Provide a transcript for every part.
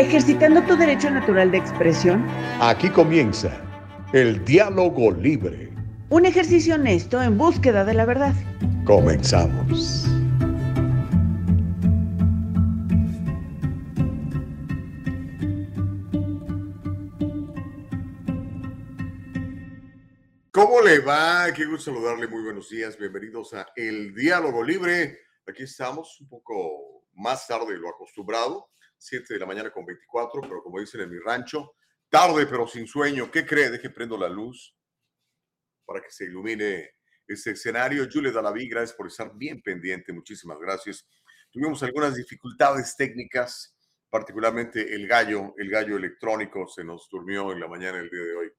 ejercitando tu derecho natural de expresión. Aquí comienza el diálogo libre. Un ejercicio honesto en búsqueda de la verdad. Comenzamos. ¿Cómo le va? Qué gusto saludarle. Muy buenos días. Bienvenidos a El Diálogo Libre. Aquí estamos un poco más tarde de lo acostumbrado 7 de la mañana con 24, pero como dicen en mi rancho, tarde pero sin sueño. ¿Qué cree? Deje prendo la luz para que se ilumine este escenario. Julia Dalaví, gracias por estar bien pendiente. Muchísimas gracias. Tuvimos algunas dificultades técnicas, particularmente el gallo, el gallo electrónico se nos durmió en la mañana del día de hoy.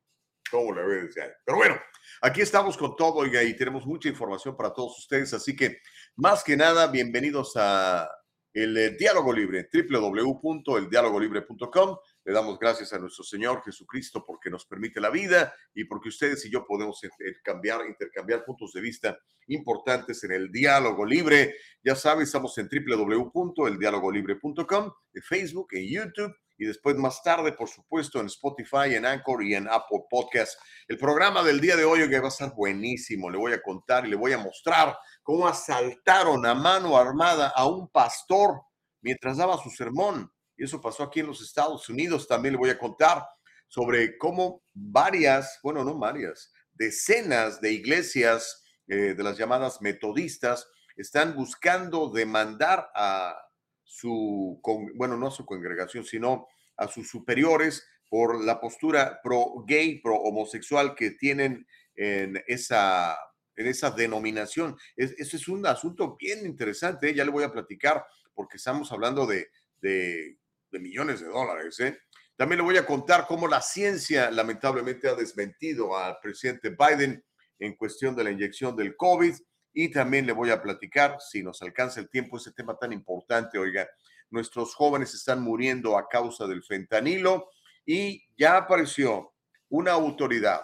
¿Cómo le ves? Pero bueno, aquí estamos con todo y tenemos mucha información para todos ustedes. Así que, más que nada, bienvenidos a el eh, diálogo libre, www.eldialogolibre.com. Le damos gracias a nuestro Señor Jesucristo porque nos permite la vida y porque ustedes y yo podemos intercambiar, intercambiar puntos de vista importantes en el diálogo libre. Ya saben, estamos en www.eldialogolibre.com, en Facebook, en YouTube y después más tarde, por supuesto, en Spotify, en Anchor y en Apple Podcast. El programa del día de hoy que va a estar buenísimo. Le voy a contar y le voy a mostrar cómo asaltaron a mano armada a un pastor mientras daba su sermón. Y eso pasó aquí en los Estados Unidos. También le voy a contar sobre cómo varias, bueno, no varias, decenas de iglesias eh, de las llamadas metodistas están buscando demandar a su, bueno, no a su congregación, sino a sus superiores por la postura pro gay, pro homosexual que tienen en esa, en esa denominación. Es, ese es un asunto bien interesante, ¿eh? ya le voy a platicar porque estamos hablando de, de, millones de dólares. ¿eh? También le voy a contar cómo la ciencia lamentablemente ha desmentido al presidente Biden en cuestión de la inyección del COVID y también le voy a platicar, si nos alcanza el tiempo, ese tema tan importante, oiga, nuestros jóvenes están muriendo a causa del fentanilo y ya apareció una autoridad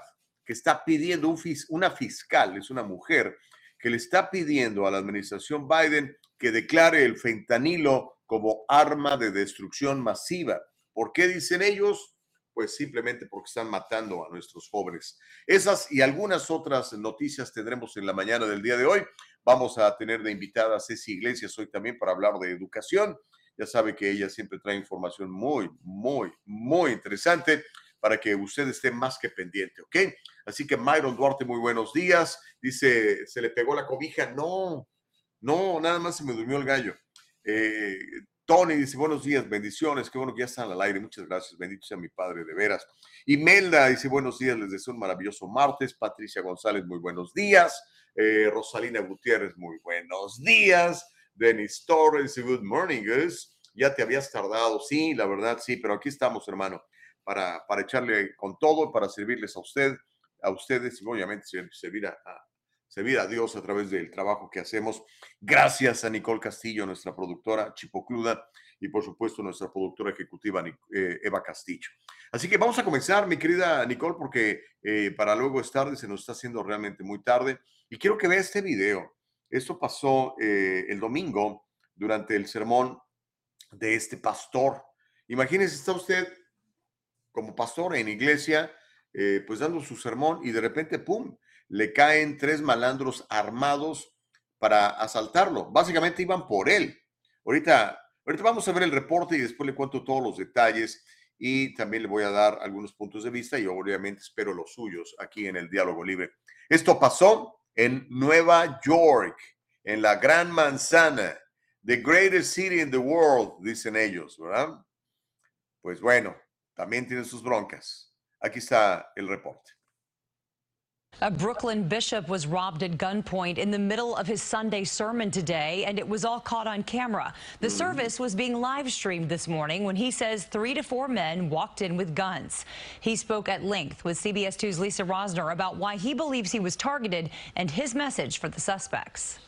que está pidiendo, un, una fiscal, es una mujer, que le está pidiendo a la administración Biden que declare el fentanilo como arma de destrucción masiva. ¿Por qué dicen ellos? pues simplemente porque están matando a nuestros jóvenes. Esas y algunas otras noticias tendremos en la mañana del día de hoy. Vamos a tener de invitada a Ceci Iglesias hoy también para hablar de educación. Ya sabe que ella siempre trae información muy, muy, muy interesante para que usted esté más que pendiente, ¿ok? Así que Myron Duarte, muy buenos días. Dice, ¿se le pegó la cobija? No, no, nada más se me durmió el gallo. Eh, Tony dice, buenos días, bendiciones, qué bueno que ya están al aire, muchas gracias, bendito sea mi padre, de veras. Imelda dice, buenos días, les deseo un maravilloso martes. Patricia González, muy buenos días. Eh, Rosalina Gutiérrez, muy buenos días. Denis Torres, good morning, guys. Ya te habías tardado, sí, la verdad, sí, pero aquí estamos, hermano, para, para echarle con todo, para servirles a usted, a ustedes y obviamente servir a, servir a Dios a través del trabajo que hacemos. Gracias a Nicole Castillo, nuestra productora Chipocluda, y por supuesto nuestra productora ejecutiva eh, Eva Castillo. Así que vamos a comenzar, mi querida Nicole, porque eh, para luego es tarde, se nos está haciendo realmente muy tarde. Y quiero que vea este video. Esto pasó eh, el domingo durante el sermón de este pastor. Imagínese, está usted como pastor en iglesia, pues dando su sermón y de repente, ¡pum!, le caen tres malandros armados para asaltarlo. Básicamente iban por él. Ahorita, ahorita vamos a ver el reporte y después le cuento todos los detalles y también le voy a dar algunos puntos de vista y obviamente espero los suyos aquí en el diálogo libre. Esto pasó en Nueva York, en la Gran Manzana, the greatest city in the world, dicen ellos, ¿verdad? Pues bueno, también tiene sus broncas. Aquí está el reporte. A Brooklyn bishop was robbed at gunpoint in the middle of his Sunday sermon today, and it was all caught on camera. The mm. service was being live streamed this morning when he says three to four men walked in with guns. He spoke at length with CBS 2's Lisa Rosner about why he believes he was targeted and his message for the suspects.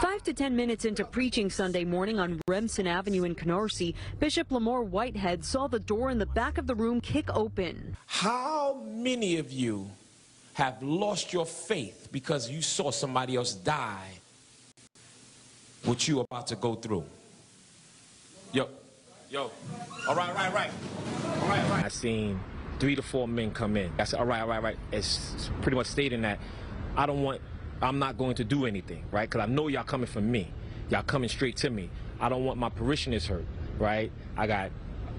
Five to ten minutes into preaching Sunday morning on Remsen Avenue in Canarsie, Bishop Lamore Whitehead saw the door in the back of the room kick open. How many of you have lost your faith because you saw somebody else die what you're about to go through. Yo, Yo. All right, all right, all right. All right, all right. I seen three to four men come in. I said, all right, all right, all right. It's pretty much stating that I don't want, I'm not going to do anything, right? Because I know y'all coming from me. Y'all coming straight to me. I don't want my parishioners hurt, right? I got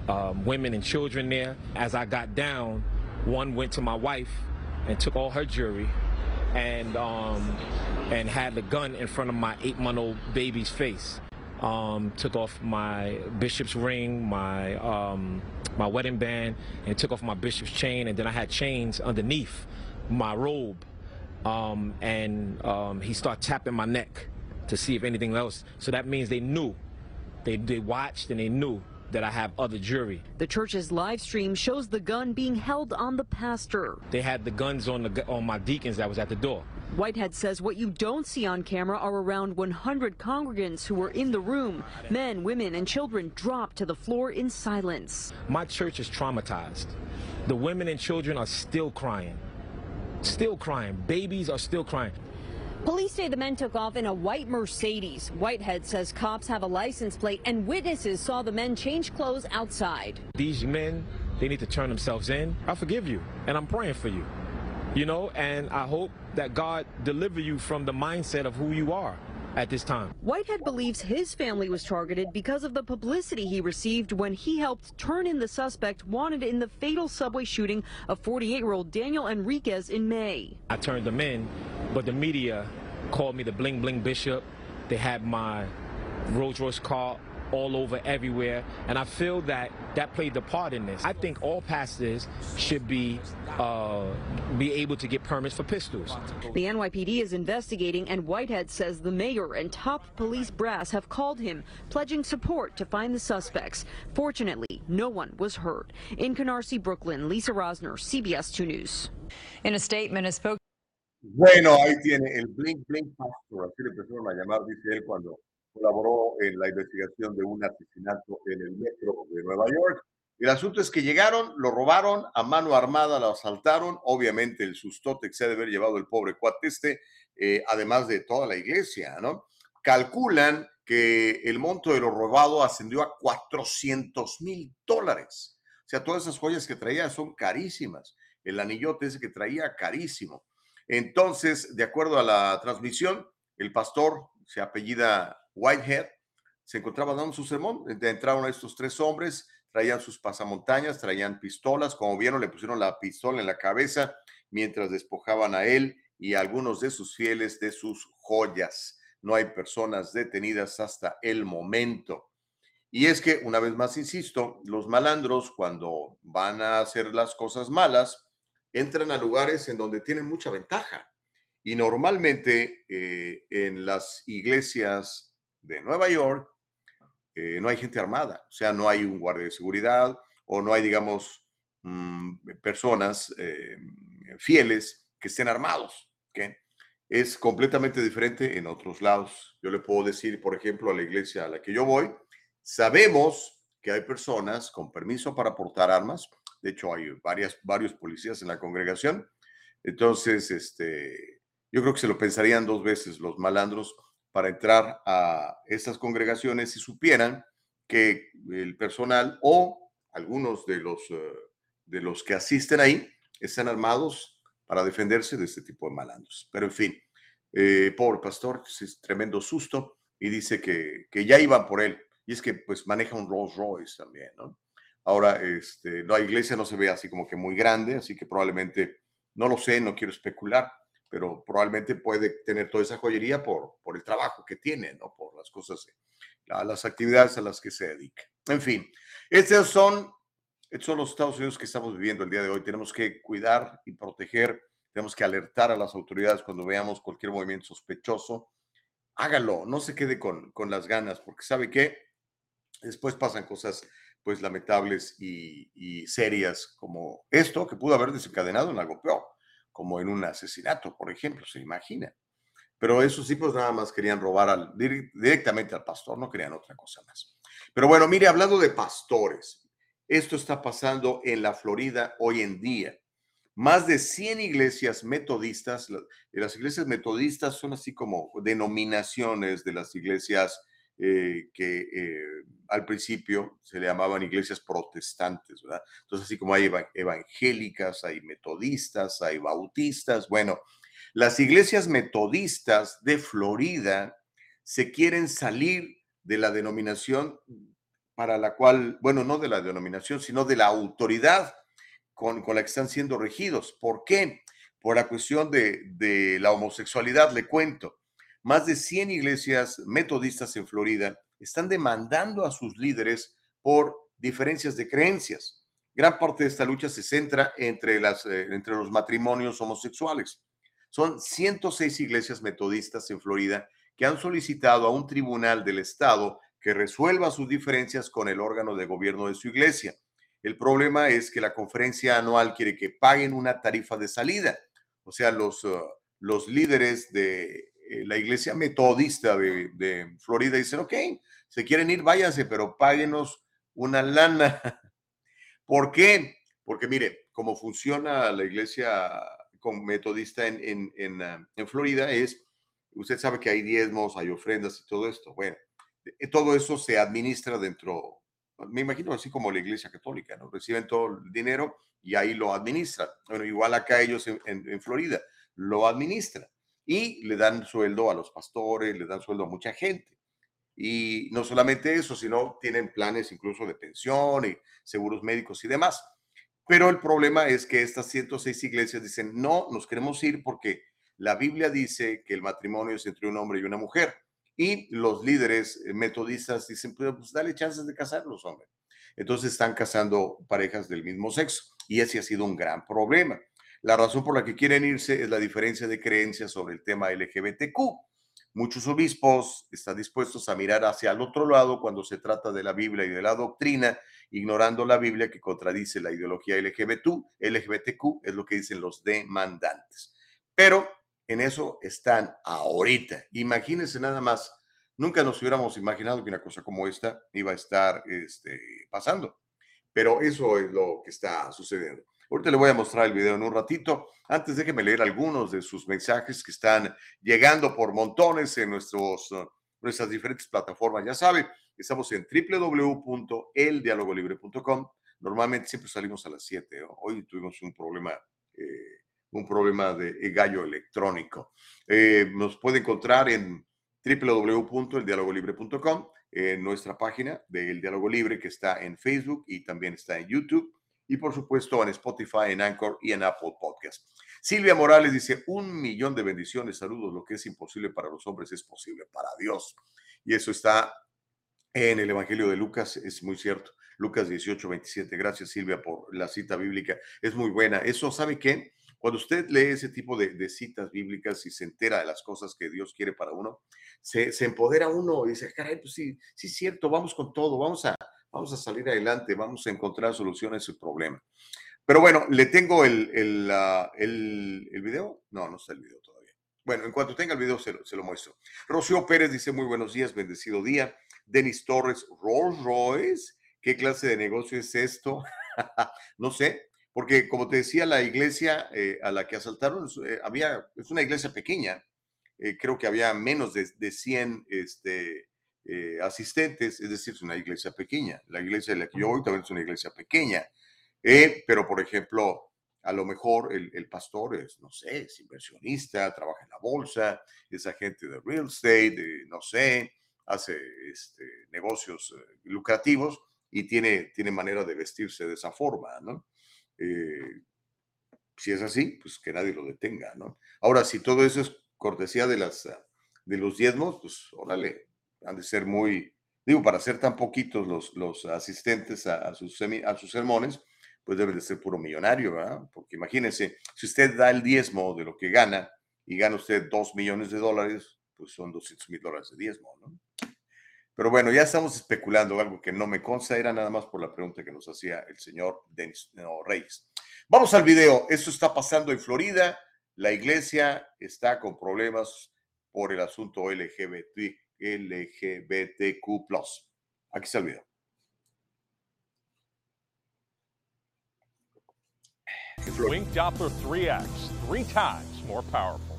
um, women and children there. As I got down, one went to my wife and took all her jewelry and um, and had the gun in front of my eight-month-old baby's face. Um, took off my bishop's ring, my um, my wedding band, and took off my bishop's chain, and then I had chains underneath my robe. Um, and um, he started tapping my neck to see if anything else. So that means they knew, they they watched and they knew that I have other jewelry. The church's live stream shows the gun being held on the pastor. They had the guns on the on my deacons that was at the door. Whitehead says what you don't see on camera are around 100 congregants who were in the room. Men, women, and children dropped to the floor in silence. My church is traumatized. The women and children are still crying. Still crying. Babies are still crying. Police say the men took off in a white Mercedes. Whitehead says cops have a license plate and witnesses saw the men change clothes outside. These men, they need to turn themselves in. I forgive you, and I'm praying for you. You know, and I hope that God deliver you from the mindset of who you are at this time. Whitehead believes his family was targeted because of the publicity he received when he helped turn in the suspect wanted in the fatal subway shooting of 48-year-old Daniel Enriquez in May. I turned them in, but the media called me the bling bling bishop. They had my Rolls Royce car all over everywhere, and I feel that that played the part in this. I think all pastors should be uh, be able to get permits for pistols. The NYPD is investigating, and Whitehead says the mayor and top police brass have called him, pledging support to find the suspects. Fortunately, no one was hurt. In Canarsie, Brooklyn, Lisa Rosner, CBS 2 News. In a statement, a spokesman Bueno, ahí tiene el Blink Blink Pastor, así le empezaron a llamar, dice él, cuando colaboró en la investigación de un asesinato en el metro de Nueva York. El asunto es que llegaron, lo robaron a mano armada, lo asaltaron, obviamente el sustote que se ha de haber llevado el pobre cuate este, eh, además de toda la iglesia, ¿no? Calculan que el monto de lo robado ascendió a 400 mil dólares. O sea, todas esas joyas que traía son carísimas. El anillote ese que traía, carísimo. Entonces, de acuerdo a la transmisión, el pastor se apellida Whitehead, se encontraba dando su sermón. Entraron estos tres hombres, traían sus pasamontañas, traían pistolas. Como vieron, le pusieron la pistola en la cabeza mientras despojaban a él y a algunos de sus fieles de sus joyas. No hay personas detenidas hasta el momento. Y es que, una vez más, insisto, los malandros cuando van a hacer las cosas malas, entran a lugares en donde tienen mucha ventaja. Y normalmente eh, en las iglesias de Nueva York eh, no hay gente armada, o sea, no hay un guardia de seguridad o no hay, digamos, mm, personas eh, fieles que estén armados. ¿okay? Es completamente diferente en otros lados. Yo le puedo decir, por ejemplo, a la iglesia a la que yo voy, sabemos que hay personas con permiso para portar armas. De hecho, hay varias, varios policías en la congregación. Entonces, este, yo creo que se lo pensarían dos veces los malandros para entrar a estas congregaciones si supieran que el personal o algunos de los, eh, de los que asisten ahí están armados para defenderse de este tipo de malandros. Pero en fin, eh, pobre pastor, es tremendo susto y dice que, que ya iban por él. Y es que pues maneja un Rolls Royce también. Ahora, este, la iglesia no se ve así como que muy grande, así que probablemente, no lo sé, no quiero especular, pero probablemente puede tener toda esa joyería por, por el trabajo que tiene, ¿no? Por las cosas, las actividades a las que se dedica. En fin, estos son, estos son los Estados Unidos que estamos viviendo el día de hoy. Tenemos que cuidar y proteger, tenemos que alertar a las autoridades cuando veamos cualquier movimiento sospechoso. Hágalo, no se quede con, con las ganas, porque sabe que después pasan cosas pues lamentables y, y serias como esto, que pudo haber desencadenado en algo peor como en un asesinato, por ejemplo, se imagina. Pero esos tipos nada más querían robar directamente al pastor, no querían otra cosa más. Pero bueno, mire, hablando de pastores, esto está pasando en la Florida hoy en día. Más de 100 iglesias metodistas, las iglesias metodistas son así como denominaciones de las iglesias eh, que eh, al principio se le llamaban iglesias protestantes, ¿verdad? Entonces, así como hay evangélicas, hay metodistas, hay bautistas, bueno, las iglesias metodistas de Florida se quieren salir de la denominación para la cual, bueno, no de la denominación, sino de la autoridad con, la que están siendo regidos. ¿Por qué? Por la cuestión de, de la homosexualidad, le cuento. Más de 100 iglesias metodistas en Florida están demandando a sus líderes por diferencias de creencias. Gran parte de esta lucha se centra entre, las, eh, entre los matrimonios homosexuales. Son 106 iglesias metodistas en Florida que han solicitado a un tribunal del estado que resuelva sus diferencias con el órgano de gobierno de su iglesia. El problema es que la conferencia anual quiere que paguen una tarifa de salida. O sea, los, uh, los líderes de eh, la iglesia metodista de, Florida dicen, ok, se quieren ir, váyanse, pero páguenos una lana. ¿Por qué? Porque mire, cómo funciona la iglesia metodista en, en, ah, en, Florida es, usted sabe que hay diezmos, hay ofrendas y todo esto. Bueno, eh, todo eso se administra dentro, me imagino así como la iglesia católica, ¿no? Reciben todo el dinero y ahí lo administran. Bueno, igual acá ellos en, en Florida lo administran y le dan sueldo a los pastores, le dan sueldo a mucha gente. Y no solamente eso, sino tienen planes incluso de pensión y seguros médicos y demás. Pero el problema es que estas 106 iglesias dicen, no, nos queremos ir porque la Biblia dice que el matrimonio es entre un hombre y una mujer. Y los líderes metodistas dicen, pues, pues dale chances de casarlos, hombre. Entonces están casando parejas del mismo sexo. Y ese ha sido un gran problema. La razón por la que quieren irse es la diferencia de creencias sobre el tema LGBTQ. Muchos obispos están dispuestos a mirar hacia el otro lado cuando se trata de la Biblia y de la doctrina, ignorando la Biblia que contradice la ideología LGBT, LGBTQ, es lo que dicen los demandantes. Pero en eso están ahorita. Imagínense nada más, nunca nos hubiéramos imaginado que una cosa como esta iba a estar este, pasando, pero eso es lo que está sucediendo. Ahorita le voy a mostrar el video en un ratito. Antes déjeme leer algunos de sus mensajes que están llegando por montones en nuestros, uh, nuestras diferentes plataformas. Ya sabe, estamos en www.eldialogolibre.com. Normalmente siempre salimos a las 7. Hoy tuvimos un problema, eh, un problema de gallo electrónico. Eh, nos puede encontrar en www.eldialogolibre.com, en nuestra página de El Diálogo Libre que está en Facebook y también está en YouTube y por supuesto en Spotify, en Anchor y en Apple Podcast. Silvia Morales dice, un millón de bendiciones, saludos, lo que es imposible para los hombres es posible para Dios. Y eso está en el Evangelio de Lucas, es muy cierto. Lucas 18, 27. Gracias Silvia por la cita bíblica. Es muy buena. Eso, ¿sabe qué? Cuando usted lee ese tipo de, citas bíblicas y se entera de las cosas que Dios quiere para uno, se, se empodera uno y dice, caray, pues sí, sí es cierto, vamos con todo, vamos a, vamos a salir adelante, vamos a encontrar soluciones a su problema. Pero bueno, le tengo el, el, el, video. No, no está el video todavía. Bueno, en cuanto tenga el video se, se, lo muestro. Rocío Pérez dice muy buenos días, bendecido día. Denis Torres, Rolls Royce, ¿qué clase de negocio es esto? no sé, porque como te decía, la iglesia eh, a la que asaltaron eh, había, es una iglesia pequeña, eh, creo que había menos de, de 100 este, eh, asistentes, es decir, es una iglesia pequeña. La iglesia de la que yo voy también es una iglesia pequeña. Eh, pero, por ejemplo, a lo mejor el, pastor es, no sé, es inversionista, trabaja en la bolsa, es agente de real estate, no sé, hace este, negocios eh, lucrativos y tiene, tiene manera de vestirse de esa forma, ¿no? si es así, pues que nadie lo detenga, ¿no? Ahora, si todo eso es cortesía de, las, de los diezmos, pues órale, han de ser muy, digo, para ser tan poquitos los, los asistentes a, sus, a sus sermones, pues debe de ser puro millonario, ¿verdad? Porque imagínense, si usted da el diezmo de lo que gana y gana usted dos millones de dólares, pues son 200 mil dólares de diezmo, ¿no? Pero bueno, ya estamos especulando algo que no me consta, era nada más por la pregunta que nos hacía el señor Denis Reyes. Vamos al video. Esto está pasando en Florida. La iglesia está con problemas por el asunto LGBT, LGBTQ. Aquí está el video. Wink Doppler 3X, three times more powerful.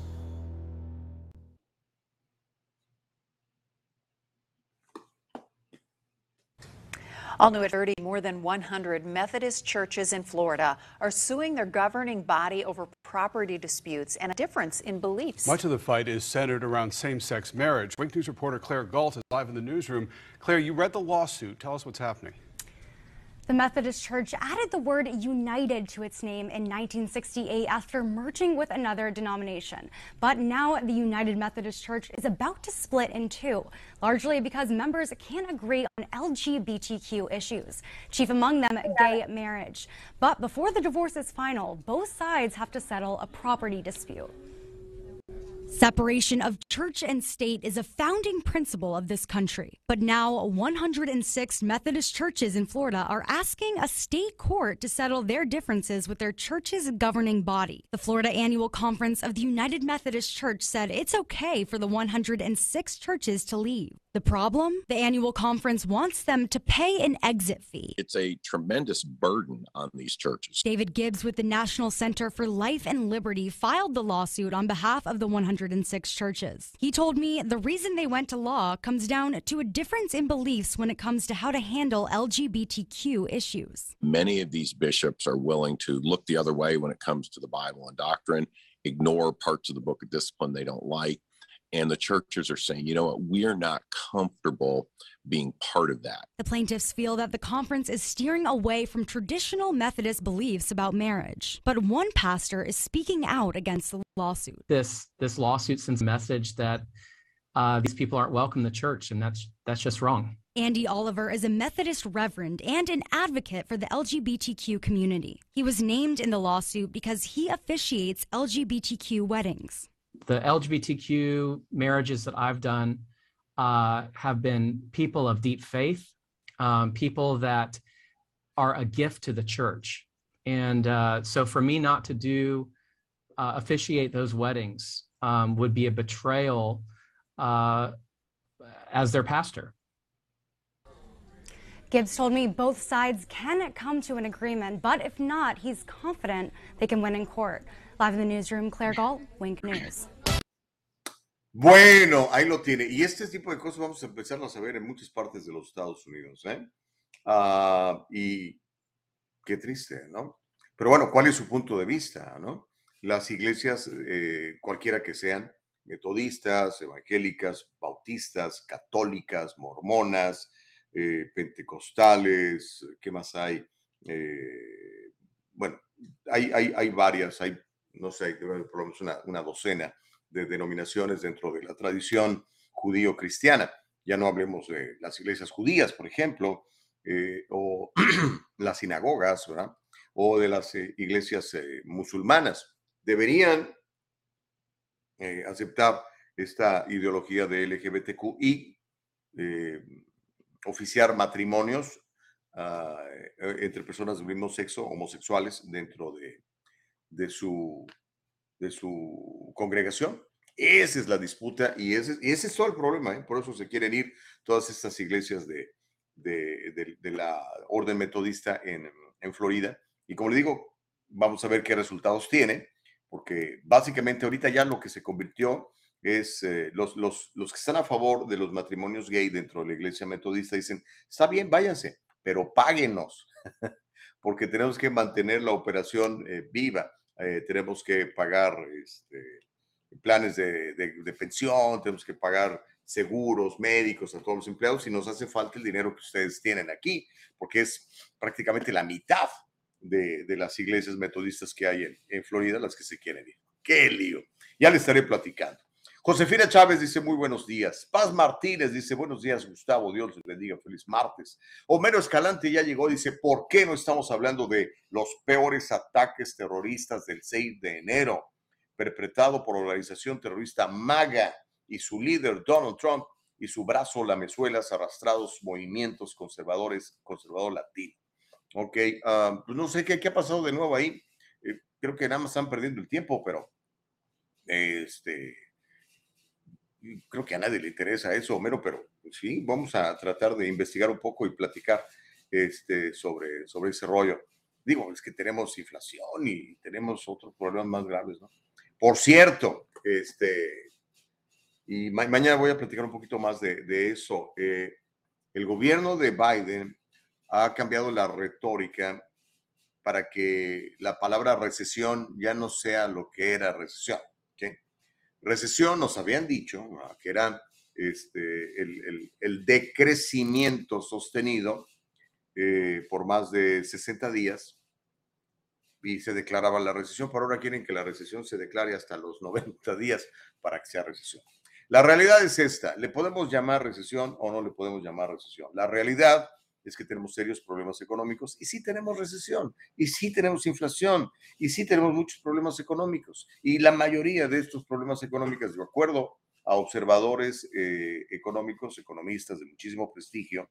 All new at 30, more than 100 Methodist churches in Florida are suing their governing body over property disputes and a difference in beliefs. Much of the fight is centered around same sex marriage. Wink News reporter Claire Galt is live in the newsroom. Claire, you read the lawsuit. Tell us what's happening. The Methodist Church added the word united to its name in 1968 after merging with another denomination. But now the United Methodist Church is about to split in two, largely because members can't agree on LGBTQ issues, chief among them gay marriage. But before the divorce is final, both sides have to settle a property dispute. Separation of church and state is a founding principle of this country. But now 106 Methodist churches in Florida are asking a state court to settle their differences with their church's governing body. The Florida Annual Conference of the United Methodist Church said it's okay for the 106 churches to leave. The problem? The annual conference wants them to pay an exit fee. It's a tremendous burden on these churches. David Gibbs with the National Center for Life and Liberty filed the lawsuit on behalf of the 106 churches. He told me the reason they went to law comes down to a difference in beliefs when it comes to how to handle LGBTQ issues. Many of these bishops are willing to look the other way when it comes to the Bible and doctrine, ignore parts of the book of discipline they don't like and the churches are saying, you know what, we're not comfortable being part of that. The plaintiffs feel that the conference is steering away from traditional Methodist beliefs about marriage. But one pastor is speaking out against the lawsuit. This this lawsuit sends a message that uh, these people aren't welcome in the church, and that's that's just wrong. Andy Oliver is a Methodist reverend and an advocate for the LGBTQ community. He was named in the lawsuit because he officiates LGBTQ weddings the LGBTQ marriages that I've done uh, have been people of deep faith, um, people that are a gift to the church. And uh, so for me not to do, uh, officiate those weddings um, would be a betrayal uh, as their pastor. Gibbs told me both sides can come to an agreement, but if not, he's confident they can win in court. Live in the newsroom, Claire Galt, Wink News. Bueno, ahí lo tiene. Y este tipo de cosas vamos a empezar a saber en muchas partes de los Estados Unidos. ¿eh? Ah, y qué triste, ¿no? Pero bueno, ¿cuál es su punto de vista? ¿no? Las iglesias, eh, cualquiera que sean, metodistas, evangélicas, bautistas, católicas, mormonas, eh, pentecostales, ¿qué más hay? Eh, bueno, hay, hay, hay, varias, hay, no sé, por lo menos una, una docena de denominaciones dentro de la tradición judío-cristiana. Ya no hablemos de las iglesias judías, por ejemplo, eh, o las sinagogas, ¿verdad? O de las eh, iglesias eh, musulmanas. Deberían aceptar esta ideología de LGBTQ y oficiar matrimonios ah, entre personas del mismo sexo, homosexuales, dentro de, de su de su congregación. Esa es la disputa y ese, ese es todo el problema. ¿eh? Por eso se quieren ir todas estas iglesias de, de, de, la orden metodista en, en, Florida. Y como le digo, vamos a ver qué resultados tiene, porque básicamente ahorita ya lo que se convirtió es eh, los, los, los que están a favor de los matrimonios gay dentro de la iglesia metodista dicen, está bien, váyanse, pero páguenos, porque tenemos que mantener la operación eh, viva. Eh, tenemos que pagar este, planes de, de, pensión, tenemos que pagar seguros médicos a todos los empleados y nos hace falta el dinero que ustedes tienen aquí, porque es prácticamente la mitad de, de las iglesias metodistas que hay en, en, Florida las que se quieren ir. ¡Qué lío! Ya le estaré platicando. Josefina Chávez dice muy buenos días. Paz Martínez dice buenos días, Gustavo. Dios les bendiga. Feliz martes. Homero Escalante ya llegó. Dice, ¿por qué no estamos hablando de los peores ataques terroristas del 6 de enero, perpetrado por la organización terrorista MAGA y su líder Donald Trump y su brazo lamezuelas arrastrados movimientos conservadores, conservador latino? Ok, pues no sé qué, qué, ha pasado de nuevo ahí. Eh, creo que nada más están perdiendo el tiempo, pero este creo que a nadie le interesa eso, Homero, pero sí, vamos a tratar de investigar un poco y platicar este, sobre, sobre ese rollo. Digo, es que tenemos inflación y tenemos otros problemas más graves, ¿no? Por cierto, este, y mañana voy a platicar un poquito más de, de eso. Eh, el gobierno de Biden ha cambiado la retórica para que la palabra recesión ya no sea lo que era recesión. Recesión nos habían dicho que era este, el, decrecimiento sostenido eh, por más de 60 días y se declaraba la recesión, pero ahora quieren que la recesión se declare hasta los 90 días para que sea recesión. La realidad es esta, ¿le podemos llamar recesión o no le podemos llamar recesión? La realidad es que tenemos serios problemas económicos y sí tenemos recesión, y sí tenemos inflación, y sí tenemos muchos problemas económicos. Y la mayoría de estos problemas económicos, de acuerdo a observadores eh, económicos, economistas de muchísimo prestigio,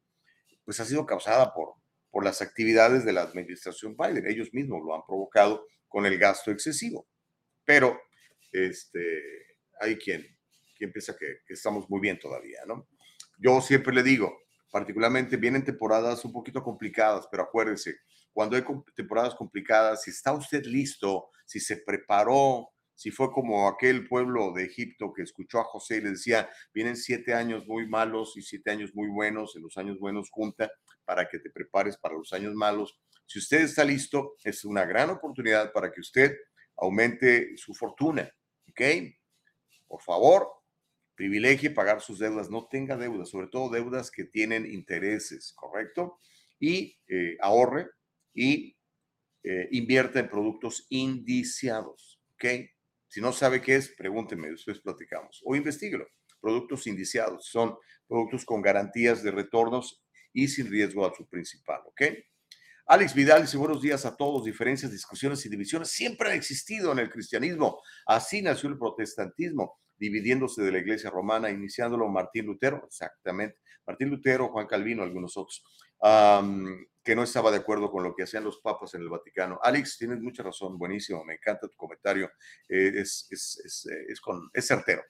pues ha sido causada por, por las actividades de la administración Biden. Ellos mismos lo han provocado con el gasto excesivo. Pero este, hay quien, quien piensa que, que estamos muy bien todavía, ¿no? Yo siempre le digo, particularmente vienen temporadas un poquito complicadas, pero acuérdense, cuando hay temporadas complicadas, si está usted listo, si se preparó, si fue como aquel pueblo de Egipto que escuchó a José y le decía, vienen siete años muy malos y siete años muy buenos, en los años buenos junta para que te prepares para los años malos. Si usted está listo, es una gran oportunidad para que usted aumente su fortuna, ¿ok? Por favor, privilegie pagar sus deudas, no tenga deudas, sobre todo deudas que tienen intereses, ¿correcto? Y eh, ahorre y eh, invierta en productos indiciados, ¿ok? Si no sabe qué es, pregúnteme, después platicamos. O investiguelo. Productos indiciados son productos con garantías de retornos y sin riesgo a su principal, ¿ok? Alex Vidal dice buenos días a todos. Diferencias, discusiones y divisiones siempre han existido en el cristianismo. Así nació el protestantismo dividiéndose de la iglesia romana, iniciándolo Martín Lutero, exactamente, Martín Lutero, Juan Calvino, algunos otros, que no estaba de acuerdo con lo que hacían los papas en el Vaticano. Alex, tienes mucha razón, buenísimo, me encanta tu comentario, eh, es, es, eh, es, con, es certero.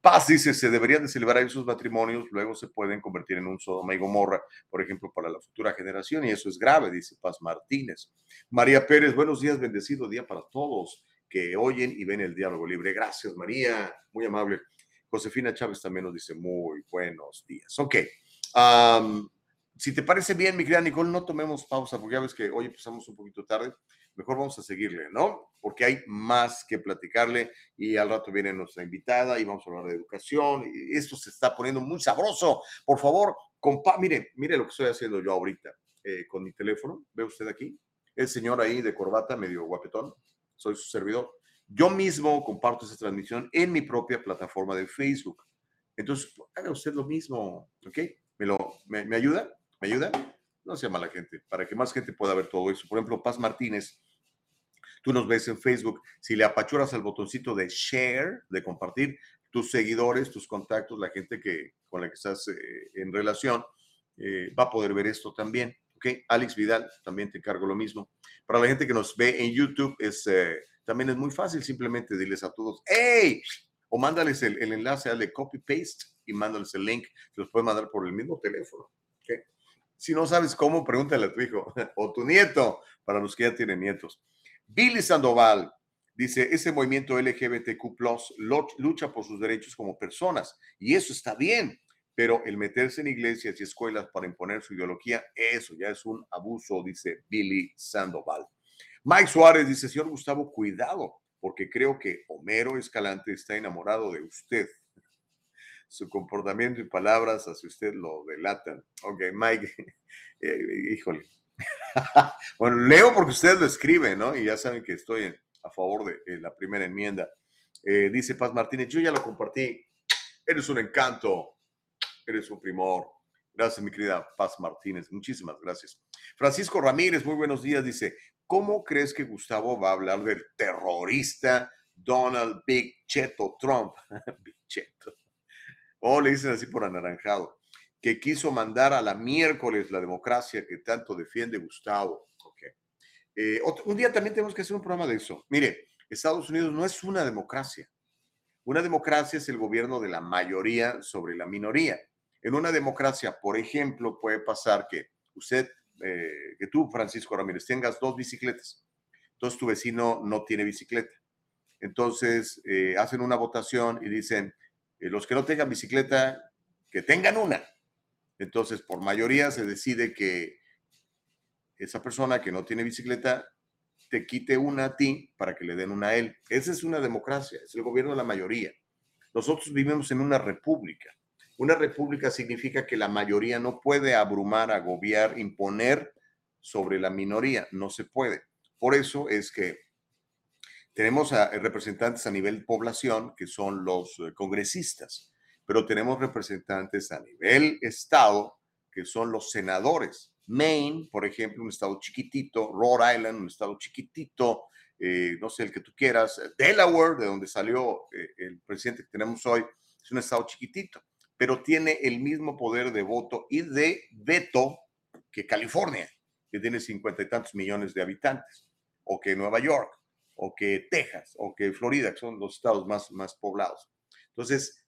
Paz dice, se deberían de celebrar esos matrimonios, luego se pueden convertir en un Sodoma y Gomorra, por ejemplo, para la futura generación, y eso es grave, dice Paz Martínez. María Pérez, buenos días, bendecido día para todos que oyen y ven el diálogo libre. Gracias, María, muy amable. Josefina Chávez también nos dice muy buenos días. Ok. si te parece bien, mi querida Nicole, no tomemos pausa porque ya ves que hoy empezamos un poquito tarde. Mejor vamos a seguirle, ¿no? Porque hay más que platicarle y al rato viene nuestra invitada y vamos a hablar de educación. Esto se está poniendo muy sabroso. Por favor, compa mire, mire lo que estoy haciendo yo ahorita eh, con mi teléfono. ¿Ve usted aquí? El señor ahí de corbata, medio guapetón soy su servidor. Yo mismo comparto esa transmisión en mi propia plataforma de Facebook. Entonces, haga usted lo mismo, ¿ok? ¿Me, lo, me, ayuda? ¿Me ayuda? No sea mala gente, para que más gente pueda ver todo eso. Por ejemplo, Paz Martínez, tú nos ves en Facebook. Si le apachuras al botoncito de share, de compartir, tus seguidores, tus contactos, la gente que, con la que estás eh, en relación, eh, va a poder ver esto también. ¿Ok? Alex Vidal, también te encargo lo mismo. Para la gente que nos ve en YouTube, es, eh, también es muy fácil, simplemente diles a todos, ¡hey! O mándales el, enlace, dale copy-paste y mándales el link, se los puedes mandar por el mismo teléfono. ¿ok? Si no sabes cómo, pregúntale a tu hijo o tu nieto, para los que ya tienen nietos. Billy Sandoval dice, ese movimiento LGBTQ lucha por sus derechos como personas y eso está bien pero el meterse en iglesias y escuelas para imponer su ideología, eso ya es un abuso, dice Billy Sandoval. Mike Suárez dice, señor Gustavo, cuidado, porque creo que Homero Escalante está enamorado de usted. Su comportamiento y palabras hacia usted lo delatan. Ok, Mike, eh, híjole. bueno, leo porque usted lo escribe, ¿no? Y ya saben que estoy a favor de la primera enmienda. Eh, dice Paz Martínez, yo ya lo compartí. Eres un encanto. Eres un primor. Gracias, mi querida Paz Martínez. Muchísimas gracias. Francisco Ramírez, muy buenos días. Dice, ¿cómo crees que Gustavo va a hablar del terrorista Donald Big Cheto Trump? Big Cheto. O le dicen así por anaranjado. Que quiso mandar a la miércoles la democracia que tanto defiende Gustavo. Eh, un día también tenemos que hacer un programa de eso. Mire, Estados Unidos no es una democracia. Una democracia es el gobierno de la mayoría sobre la minoría. En una democracia, por ejemplo, puede pasar que usted, eh, que tú, Francisco Ramírez, tengas dos bicicletas. Entonces tu vecino no tiene bicicleta. Entonces eh, hacen una votación y dicen, eh, los que no tengan bicicleta, que tengan una. Entonces, por mayoría se decide que esa persona que no tiene bicicleta te quite una a ti para que le den una a él. Esa es una democracia, es el gobierno de la mayoría. Nosotros vivimos en una república. Una república significa que la mayoría no puede abrumar, agobiar, imponer sobre la minoría. No se puede. Por eso es que tenemos a representantes a nivel población, que son los eh, congresistas, pero tenemos representantes a nivel estado, que son los senadores. Maine, por ejemplo, un estado chiquitito, Rhode Island, un estado chiquitito, eh, no sé, el que tú quieras, Delaware, de donde salió eh, el presidente que tenemos hoy, es un estado chiquitito, pero tiene el mismo poder de voto y de veto que California, que tiene cincuenta y tantos millones de habitantes, o que Nueva York, o que Texas, o que Florida, que son los estados más, más poblados. Entonces,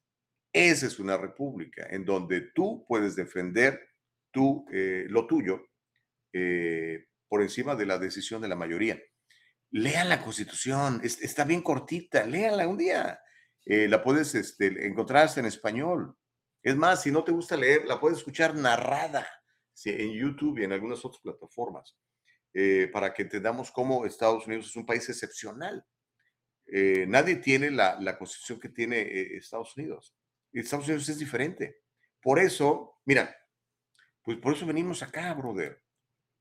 esa es una república en donde tú puedes defender tú, eh, lo tuyo eh, por encima de la decisión de la mayoría. Lean la constitución, está bien cortita, léala un día. Eh, la puedes este, encontrar en español. Es más, si no te gusta leer, la puedes escuchar narrada en YouTube y en algunas otras plataformas, para que entendamos cómo Estados Unidos es un país excepcional. nadie tiene la, la constitución que tiene Estados Unidos. Estados Unidos es diferente. Por eso, mira, pues por eso venimos acá, brother.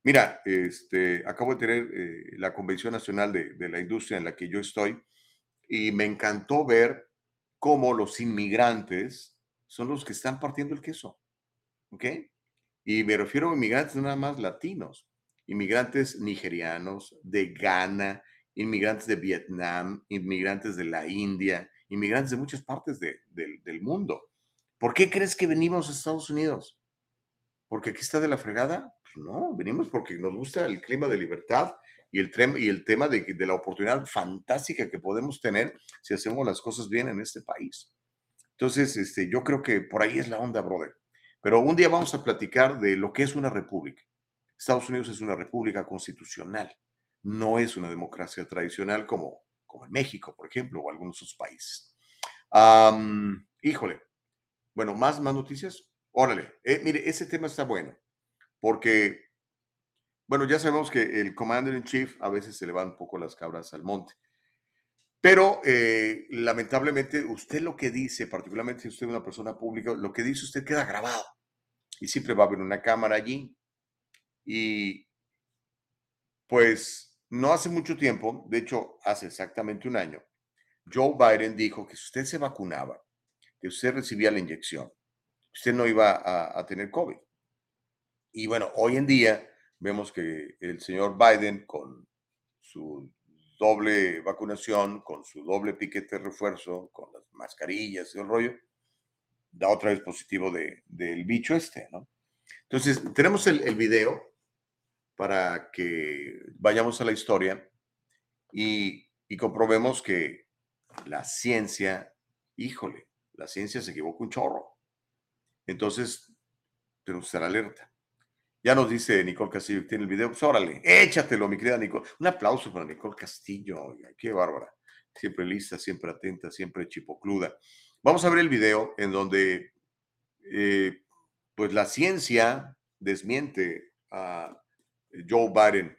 Mira, este, acabo de tener eh, la Convención Nacional de, de, la Industria en la que yo estoy y me encantó ver cómo los inmigrantes son los que están partiendo el queso. ¿Ok? Y me refiero a inmigrantes nada más latinos, inmigrantes nigerianos, de Ghana, inmigrantes de Vietnam, inmigrantes de la India, inmigrantes de muchas partes de, del mundo. ¿Por qué crees que venimos a Estados Unidos? porque aquí está de la fregada. Pues no, venimos porque nos gusta el clima de libertad y el, y el tema de la oportunidad fantástica que podemos tener si hacemos las cosas bien en este país. Entonces, este, yo creo que por ahí es la onda, brother. Pero un día vamos a platicar de lo que es una república. Estados Unidos es una república constitucional, no es una democracia tradicional como, como en México, por ejemplo, o algunos otros países. híjole. Bueno, ¿más, más noticias? Órale, eh, mire, ese tema está bueno, porque, bueno, ya sabemos que el Commander in Chief a veces se le van un poco las cabras al monte, pero eh, lamentablemente usted lo que dice, particularmente si usted es una persona pública, lo que dice usted queda grabado y siempre va a haber una cámara allí. Y pues no hace mucho tiempo, de hecho hace exactamente un año, Joe Biden dijo que si usted se vacunaba, que usted recibía la inyección, usted no iba a, tener COVID. Y bueno, hoy en día vemos que el señor Biden con su doble vacunación, con su doble piquete de refuerzo, con las mascarillas y el rollo, da otra vez positivo de, del bicho este, ¿no? Entonces, tenemos el, video para que vayamos a la historia y, y comprobemos que la ciencia, híjole, la ciencia se equivocó un chorro. Entonces, pero estar alerta. Ya nos dice Nicole Castillo que tiene el video. Pues órale, échatelo, mi querida Nicole. Un aplauso para Nicole Castillo. qué bárbara. Siempre lista, siempre atenta, siempre chipocluda. Vamos a ver el video en donde, eh, pues, la ciencia desmiente a Joe Biden.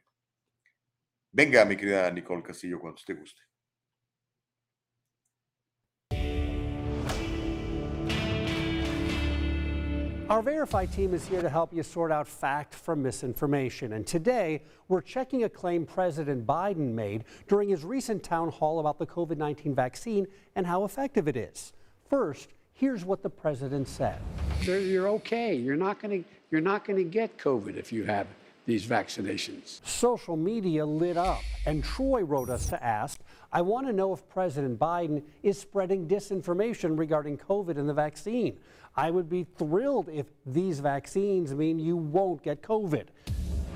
Venga, mi querida Nicole Castillo, cuando usted guste. Our Verify team is here to help you sort out fact from misinformation. And today, we're checking a claim President Biden made during his recent town hall about the COVID 19 vaccine and how effective it is. First, here's what the president said You're okay. You're not going to you're not going to get COVID if you have these vaccinations. Social media lit up, and Troy wrote us to ask I want to know if President Biden is spreading disinformation regarding COVID and the vaccine. I would be thrilled if these vaccines mean you won't get COVID.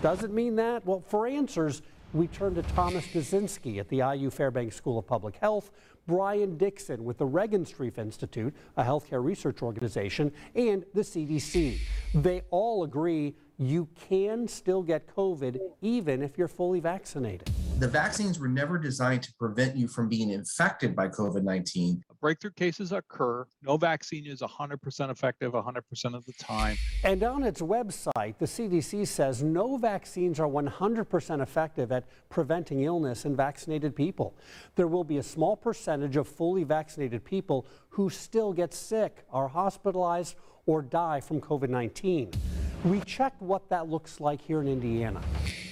Does it mean that? Well, for answers, we turn to Thomas Basinski at the IU Fairbanks School of Public Health, Brian Dixon with the Regenstrief Institute, a healthcare research organization, and the CDC. They all agree you can still get COVID even if you're fully vaccinated. The vaccines were never designed to prevent you from being infected by COVID 19. Breakthrough cases occur. No vaccine is 100% effective 100% of the time. And on its website, the CDC says no vaccines are 100% effective at preventing illness in vaccinated people. There will be a small percentage of fully vaccinated people who still get sick, are hospitalized, or die from COVID 19. We checked what that looks like here in Indiana.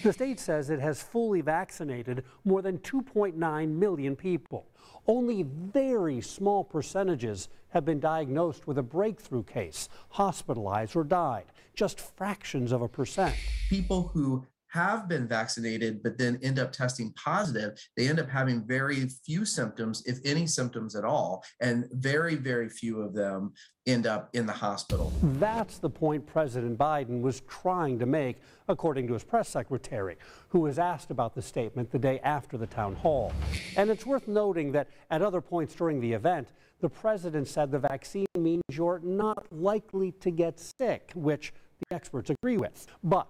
The state says it has fully vaccinated more than 2.9 million people. Only very small percentages have been diagnosed with a breakthrough case, hospitalized, or died, just fractions of a percent. People who have been vaccinated but then end up testing positive, they end up having very few symptoms, if any symptoms at all, and very, very few of them end up in the hospital. That's the point President Biden was trying to make, according to his press secretary, who was asked about the statement the day after the town hall. And it's worth noting that at other points during the event, the president said the vaccine means you're not likely to get sick, which the experts agree with. But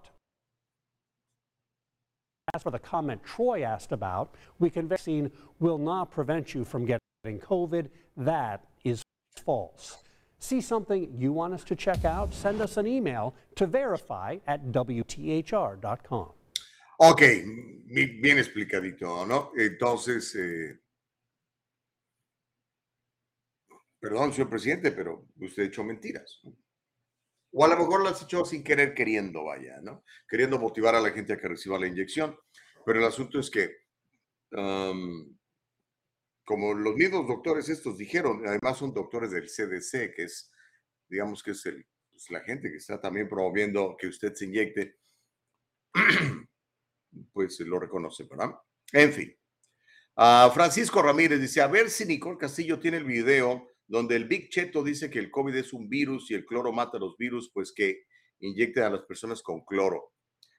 as for the comment Troy asked about, we can vaccine will not prevent you from getting COVID. That is false. See something you want us to check out? Send us an email to verify at WTHR.com. Ok, bien explicadito, ¿no? Entonces, eh, perdón, señor presidente, pero usted ha hecho mentiras. O a lo mejor las hecho sin querer, queriendo, vaya, ¿no? Queriendo motivar a la gente a que reciba la inyección. Pero el asunto es que, como los mismos doctores estos dijeron, además son doctores del CDC, que es, digamos que es el, pues, la gente que está también promoviendo que usted se inyecte, pues lo reconoce, ¿verdad? En fin. Ah, Francisco Ramírez dice, a ver si Nicole Castillo tiene el video donde el Big Cheto dice que el COVID es un virus y el cloro mata los virus, pues que inyecten a las personas con cloro.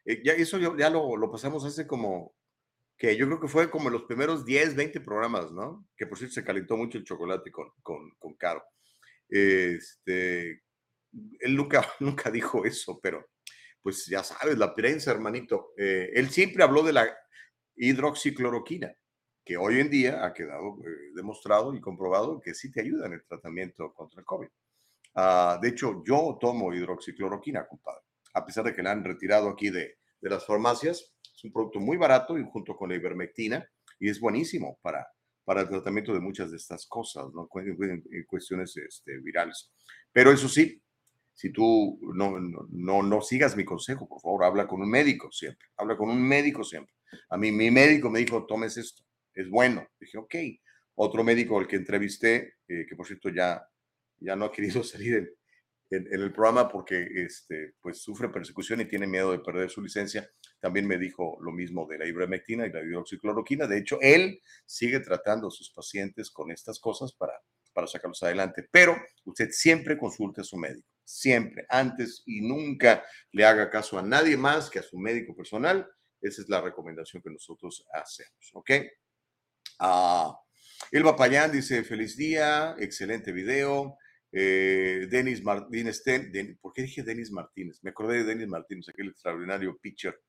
Eh, ya eso ya, lo, pasamos hace como, que yo creo que fue como los primeros 10, 20 programas, ¿no? Que por cierto se calentó mucho el chocolate con, con, Caro. Este, él nunca, nunca dijo eso, pero pues ya sabes, la prensa, hermanito. Eh, él siempre habló de la hidroxicloroquina que hoy en día ha quedado eh, demostrado y comprobado que sí te ayuda en el tratamiento contra el COVID. Ah, de hecho, yo tomo hidroxicloroquina, compadre, a pesar de que la han retirado aquí de, de las farmacias. Es un producto muy barato y junto con la ivermectina y es buenísimo para, para el tratamiento de muchas de estas cosas, ¿no? cuestiones este, virales. Pero eso sí, si tú no, no, no, sigas mi consejo, por favor, habla con un médico siempre. Habla con un médico siempre. A mí mi médico me dijo, tomes esto es bueno. Dije, ok. Otro médico al que entrevisté, eh, que por cierto ya, ya no ha querido salir en, el programa porque este, pues sufre persecución y tiene miedo de perder su licencia, también me dijo lo mismo de la ivermectina y la hidroxicloroquina. De hecho, él sigue tratando a sus pacientes con estas cosas para, para sacarlos adelante. Pero usted siempre consulte a su médico, siempre, antes y nunca le haga caso a nadie más que a su médico personal. Esa es la recomendación que nosotros hacemos, ¿ok? Ah, Elba Payán dice, feliz día, excelente video. Eh, Denis Martínez, ¿por qué dije Denis Martínez? Me acordé de Denis Martínez, aquel extraordinario pitcher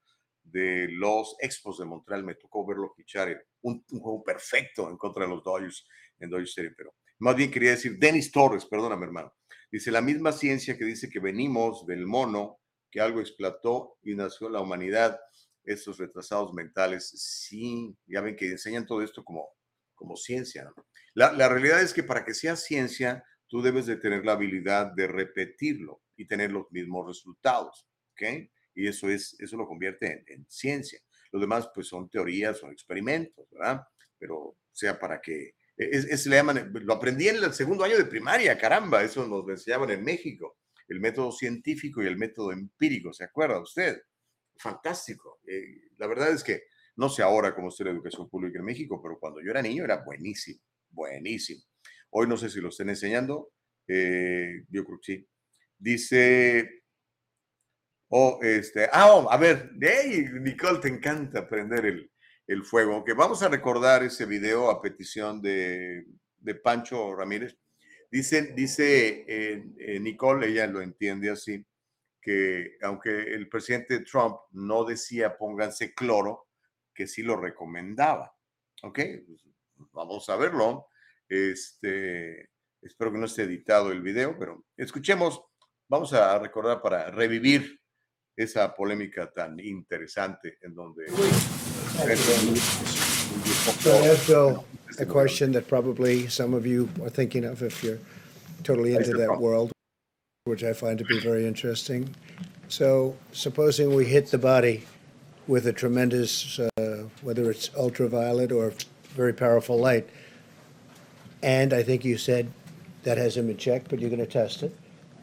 de los Expos de Montreal. Me tocó verlo pitchar un, un, juego perfecto en contra de los Dodgers en Dodgers Stadium, pero más bien quería decir Denis Torres, perdóname hermano. Dice, la misma ciencia que dice que venimos del mono, que algo explotó y nació la humanidad estos retrasados mentales, sí, ya ven que enseñan todo esto como, como ciencia. La, la, realidad es que para que sea ciencia, tú debes de tener la habilidad de repetirlo y tener los mismos resultados, ¿ok? Y eso, es, eso lo convierte en, ciencia. Los demás, pues, son teorías, son experimentos, ¿verdad? Pero sea para que... Es, es, le llaman, lo aprendí en el segundo año de primaria, caramba, eso nos enseñaban en México, el método científico y el método empírico, ¿se acuerda usted? Fantástico. Eh, la verdad es que no sé ahora cómo está la educación pública en México, pero cuando yo era niño era buenísimo, buenísimo. Hoy no sé si lo estén enseñando, eh, yo creo que sí. Dice, oh, este, ah, oh, a ver, hey, Nicole, te encanta prender el, el fuego. Aunque vamos a recordar ese video a petición de, de Pancho Ramírez. Dice, dice eh, Nicole, ella lo entiende así, que aunque el presidente Trump no decía pónganse cloro, que sí lo recomendaba. ¿Ok? Pues, vamos a verlo. Este, espero que no esté editado el video, pero escuchemos, vamos a recordar para revivir esa polémica tan interesante en donde... So ask Bill a question that probably some of you are thinking of if you're totally into that world, which I find to be very interesting. So supposing we hit the body with a tremendous, uh, whether it's ultraviolet or very powerful light, and I think you said that hasn't been checked, but you're going to test it.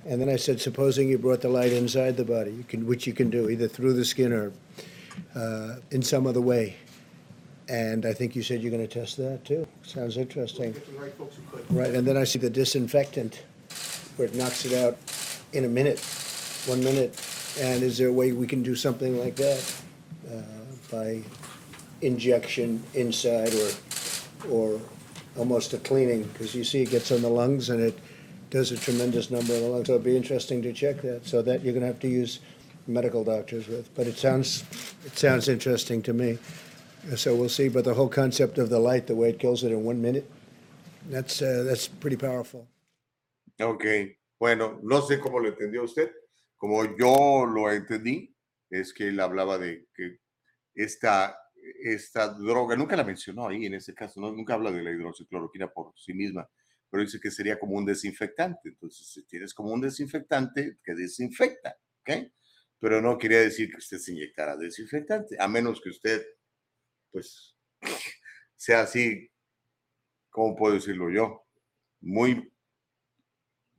And then I said, supposing you brought the light inside the body, you can, which you can do either through the skin or uh, in some other way. And I think you said you're going to test that too. Sounds interesting. Right, and then I see the disinfectant, where it knocks it out in a minute, one minute. And is there a way we can do something like that uh, by injection inside or or almost a cleaning? Because you see, it gets on the lungs and it does a tremendous number of the lungs. So it'd be interesting to check that. So that you're going to have to use medical doctors with. But it sounds it sounds interesting to me. So we'll see. But the whole concept of the light, the way it kills it in one minute, that's uh, that's pretty powerful. Ok, bueno, no sé cómo lo entendió usted. Como yo lo entendí, es que él hablaba de que esta, esta droga, nunca la mencionó ahí en ese caso, nunca habla de la hidroxicloroquina por sí misma, pero dice que sería como un desinfectante. Entonces, si tienes como un desinfectante que desinfecta, ¿ok? Pero no quería decir que usted se inyectara desinfectante, a menos que usted, pues, sea así, ¿cómo puedo decirlo yo? Muy,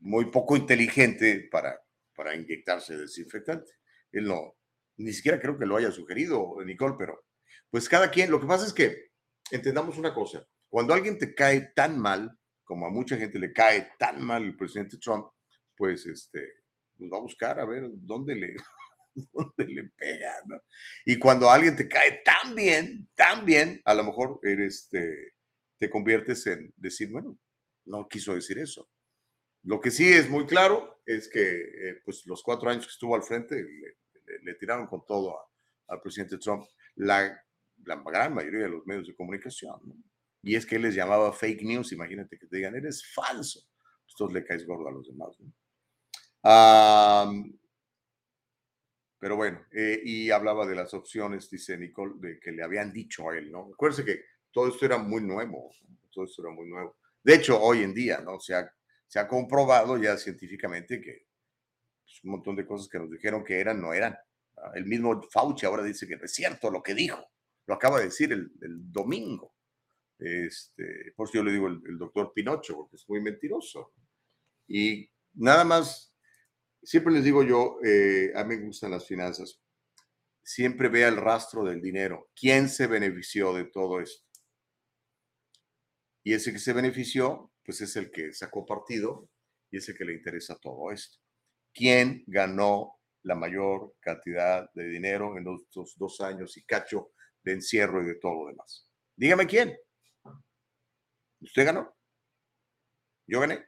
muy poco inteligente para, para inyectarse desinfectante. Él no, ni siquiera creo que lo haya sugerido, Nicole, pero pues cada quien, lo que pasa es que entendamos una cosa, cuando alguien te cae tan mal, como a mucha gente le cae tan mal el presidente Trump, pues este, pues va a buscar a ver dónde le, dónde le pega, ¿no? Y cuando alguien te cae tan bien, tan bien, a lo mejor eres, te, te conviertes en decir, bueno, no quiso decir eso. Lo que sí es muy claro es que eh, pues los cuatro años que estuvo al frente le, tiraron con todo al presidente Trump la, gran mayoría de los medios de comunicación. Y es que él les llamaba fake news, imagínate que te digan, eres falso. Entonces le caes gordo a los demás. ¿no? Pero bueno, eh, y hablaba de las opciones, dice Nicole, de que le habían dicho a él, ¿no? Acuérdense que todo esto era muy nuevo, todo esto era muy nuevo. De hecho, hoy en día, ¿no? Se ha, se ha comprobado ya científicamente que pues, un montón de cosas que nos dijeron que eran, no eran. Ah, El mismo Fauci ahora dice que es cierto lo que dijo. Lo acaba de decir el, domingo. Este, por eso yo le digo el, el doctor Pinocho, porque es muy mentiroso. Y nada más, siempre les digo yo, eh, a mí me gustan las finanzas. Siempre vea el rastro del dinero. ¿Quién se benefició de todo esto? Y ese que se benefició, pues es el que sacó partido y es el que le interesa todo esto. ¿Quién ganó la mayor cantidad de dinero en estos dos años y cacho de encierro y de todo lo demás? Dígame quién. ¿Usted ganó? ¿Yo gané?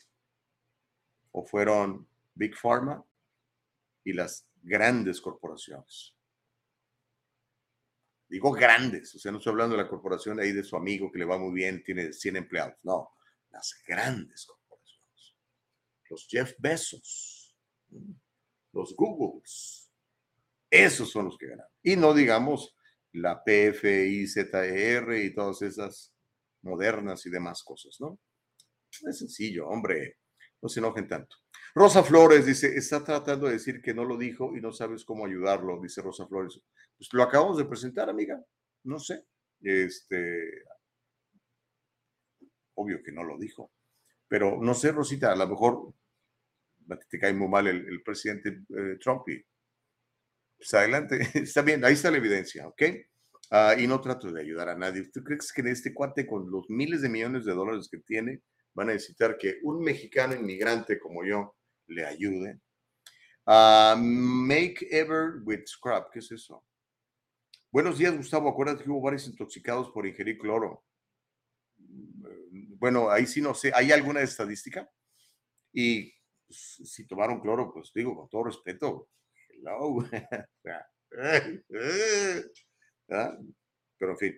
¿O fueron Big Pharma y las grandes corporaciones? Digo grandes, o sea, no estoy hablando de la corporación ahí de su amigo que le va muy bien, tiene 100 empleados. No, las grandes corporaciones. Los Jeff Bezos, los Googles. Esos son los que ganan. Y no digamos la PFIZR y todas esas modernas y demás cosas, ¿no? Es sencillo, hombre, no se enojen tanto. Rosa Flores dice, está tratando de decir que no lo dijo y no sabes cómo ayudarlo, dice Rosa Flores. Pues lo acabamos de presentar, amiga. No sé. Este, obvio que no lo dijo. Pero no sé, Rosita, a lo mejor te cae muy mal el, presidente eh, Trump y pues adelante, está bien, ahí está la evidencia, ¿ok? Ah, y no trato de ayudar a nadie. ¿Tú crees que este cuate con los miles de millones de dólares que tiene van a necesitar que un mexicano inmigrante como yo le ayude? Ah, make ever with scrap, ¿qué es eso? Buenos días, Gustavo. Acuérdate que hubo varios intoxicados por ingerir cloro. Bueno, ahí sí no sé. ¿Hay alguna estadística? Y pues, si tomaron cloro, pues digo, con todo respeto, hello. Pero en fin.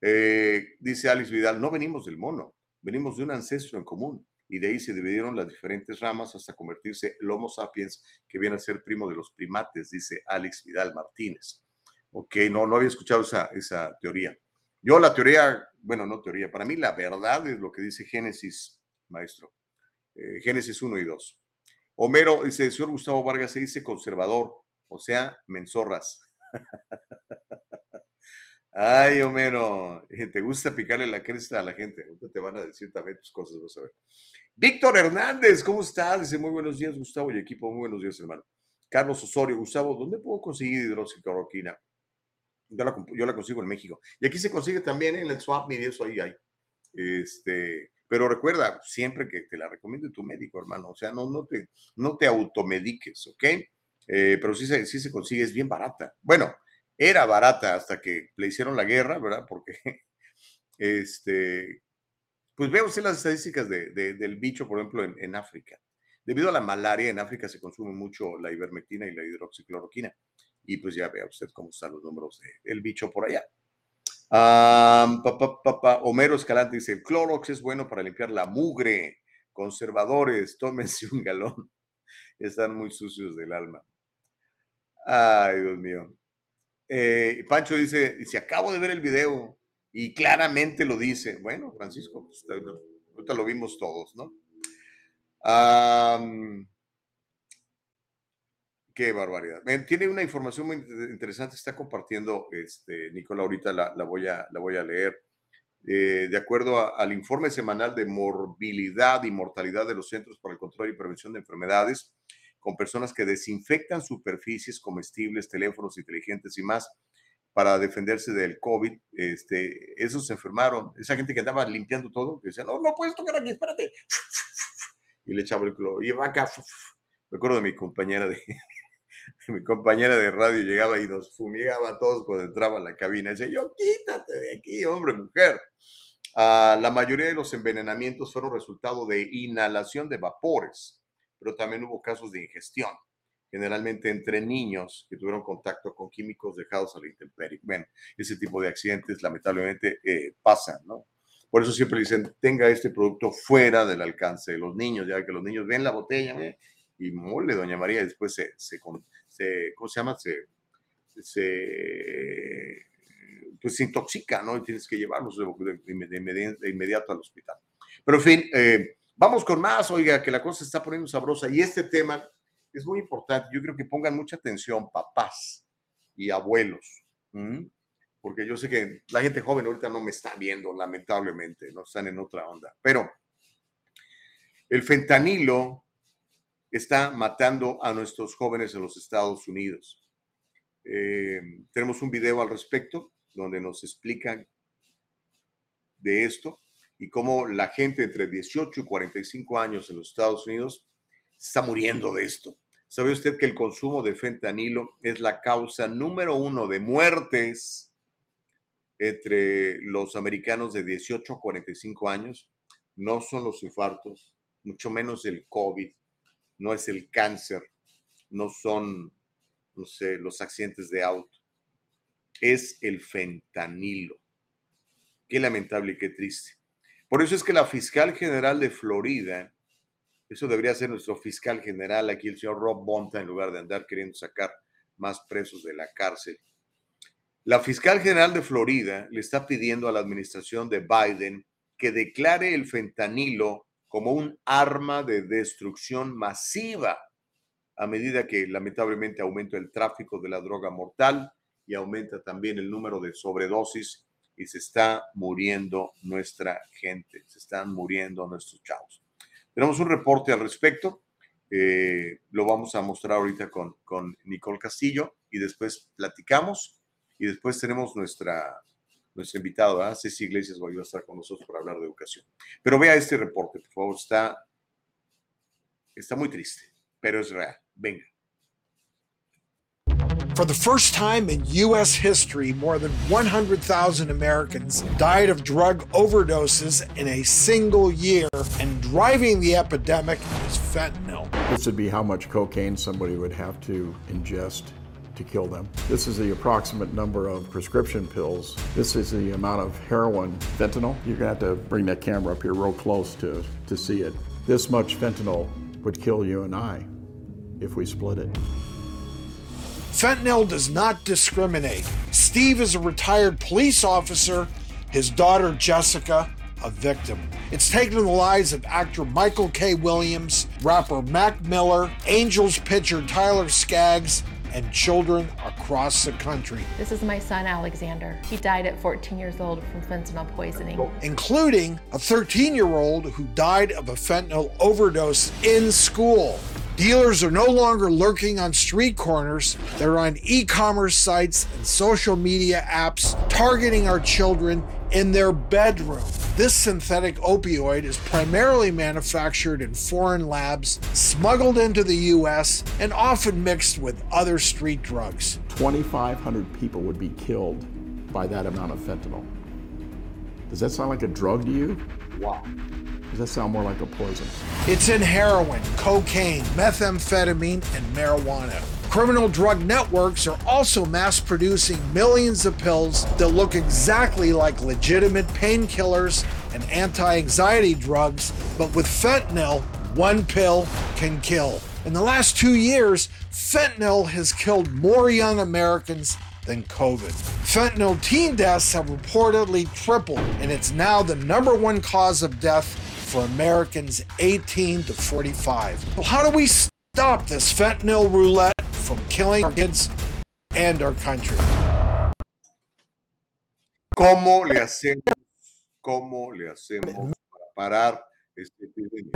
Eh, dice Alex Vidal, no venimos del mono. venimos de un ancestro en común y de ahí se dividieron las diferentes ramas hasta convertirse el Homo sapiens, que viene a ser primo de los primates, dice Alex Vidal Martínez. Ok, no, no había escuchado esa, esa teoría. Yo la teoría, bueno, no teoría, para mí la verdad es lo que dice Génesis, maestro. Eh, Génesis 1 y 2. Homero dice, el señor Gustavo Vargas se dice conservador, o sea, menzorras. Ay, Homero, eh, te gusta picarle la cresta a la gente. te van a decir también tus cosas, vas a ver. Víctor Hernández, ¿cómo estás? Dice, muy buenos días, Gustavo y equipo, muy buenos días, hermano. Carlos Osorio, Gustavo, ¿dónde puedo conseguir hidroxicloroquina? Yo la, yo la consigo en México. Y aquí se consigue también en el swap y eso ahí hay. Este, pero recuerda siempre que te la recomiende tu médico, hermano. O sea, no, no, te, no te automediques, ¿ok? Eh, pero sí se, sí se consigue, es bien barata. Bueno, era barata hasta que le hicieron la guerra, ¿verdad? Porque, este, pues veo usted las estadísticas de, del bicho, por ejemplo, en, en, África. Debido a la malaria, en África se consume mucho la ivermectina y la hidroxicloroquina. Y pues ya vea usted cómo están los números del bicho por allá. Homero Escalante dice, el Clorox es bueno para limpiar la mugre. Conservadores, tómense un galón. Están muy sucios del alma. Ay, Dios mío. Eh, Pancho dice, si acabo de ver el video y claramente lo dice. Bueno, Francisco, pues, ahorita lo vimos todos, ¿no? Qué barbaridad. Tiene una información muy interesante, está compartiendo este, Nicola, ahorita la, voy, a, la voy a leer. Eh, de acuerdo al informe semanal de morbilidad y mortalidad de los Centros para el Control y Prevención de Enfermedades, con personas que desinfectan superficies comestibles, teléfonos inteligentes y más para defenderse del COVID. Este, esos se enfermaron. Esa gente que andaba limpiando todo, que decía, no, no puedes tocar aquí, espérate. Y le echaba el cloro. Y acá. Recuerdo de mi compañera de, mi compañera de radio llegaba y nos fumigaba a todos cuando entraba a la cabina. Decía, yo quítate de aquí, hombre, mujer. Ah, la mayoría de los envenenamientos fueron resultado de inhalación de vapores pero también hubo casos de ingestión, generalmente entre niños que tuvieron contacto con químicos dejados a la intemperie. Bueno, ese tipo de accidentes lamentablemente eh, pasan, ¿no? Por eso siempre dicen, tenga este producto fuera del alcance de los niños, ya que los niños ven la botella ¿eh? Y mole, doña María, después se, se, ¿cómo se llama? Se, se, pues se intoxica, ¿no? Y tienes que llevarlos de, inmediato al hospital. Pero en fin, eh, Vamos con más, oiga, que la cosa se está poniendo sabrosa y este tema es muy importante. Yo creo que pongan mucha atención, papás y abuelos, porque yo sé que la gente joven ahorita no me está viendo, lamentablemente, no están en otra onda. Pero el fentanilo está matando a nuestros jóvenes en los Estados Unidos. Eh, tenemos un video al respecto donde nos explican de esto y cómo la gente entre 18 y 45 años en los Estados Unidos está muriendo de esto. ¿Sabe usted que el consumo de fentanilo es la causa número uno de muertes entre los americanos de 18 a 45 años? No son los infartos, mucho menos el COVID, no es el cáncer, no son, no sé, los accidentes de auto. Es el fentanilo. Qué lamentable y qué triste. Por eso es que la fiscal general de Florida, eso debería ser nuestro fiscal general aquí, el señor Rob Bonta, en lugar de andar queriendo sacar más presos de la cárcel. La fiscal general de Florida le está pidiendo a la administración de Biden que declare el fentanilo como un arma de destrucción masiva a medida que lamentablemente aumenta el tráfico de la droga mortal y aumenta también el número de sobredosis y se está muriendo nuestra gente, se están muriendo nuestros chavos. Tenemos un reporte al respecto, eh, lo vamos a mostrar ahorita con, con Nicole Castillo y después platicamos y después tenemos nuestra, nuestra invitada, Ceci Iglesias, va a estar con nosotros para hablar de educación. Pero vea este reporte, por favor, está, está muy triste, pero es real. Venga. For the first time in U.S. history, more than 100,000 Americans died of drug overdoses in a single year, and driving the epidemic is fentanyl. This would be how much cocaine somebody would have to ingest to kill them. This is the approximate number of prescription pills. This is the amount of heroin, fentanyl. You're gonna have to bring that camera up here real close to, to see it. This much fentanyl would kill you and I if we split it. Fentanyl does not discriminate. Steve is a retired police officer, his daughter Jessica, a victim. It's taken the lives of actor Michael K. Williams, rapper Mac Miller, Angels pitcher Tyler Skaggs, and children across the country, This is my son, Alexander. He died at 14 years old from fentanyl poisoning. including a 13 year old who died of a fentanyl overdose in school. Dealers are no longer lurking on street corners. They're on e commerce sites and social media apps targeting our children in their bedroom. This synthetic opioid is primarily manufactured in foreign labs, smuggled into the US, and often mixed with other street drugs. 2,500 people would be killed by that amount of fentanyl. Does that sound like a drug to you? Wow. Does that sound more like a poison? It's in heroin, cocaine, methamphetamine, and marijuana. Criminal drug networks are also mass producing millions of pills that look exactly like legitimate painkillers and anti anxiety drugs, but with fentanyl, one pill can kill. In the last two years, fentanyl has killed more young Americans than COVID. Fentanyl teen deaths have reportedly tripled, and it's now the number one cause of death for Americans 18 to 45. Well, how do we stop this fentanyl roulette from killing our kids and our country? ¿Cómo le hacemos? ¿Cómo le hacemos para parar este epidemia?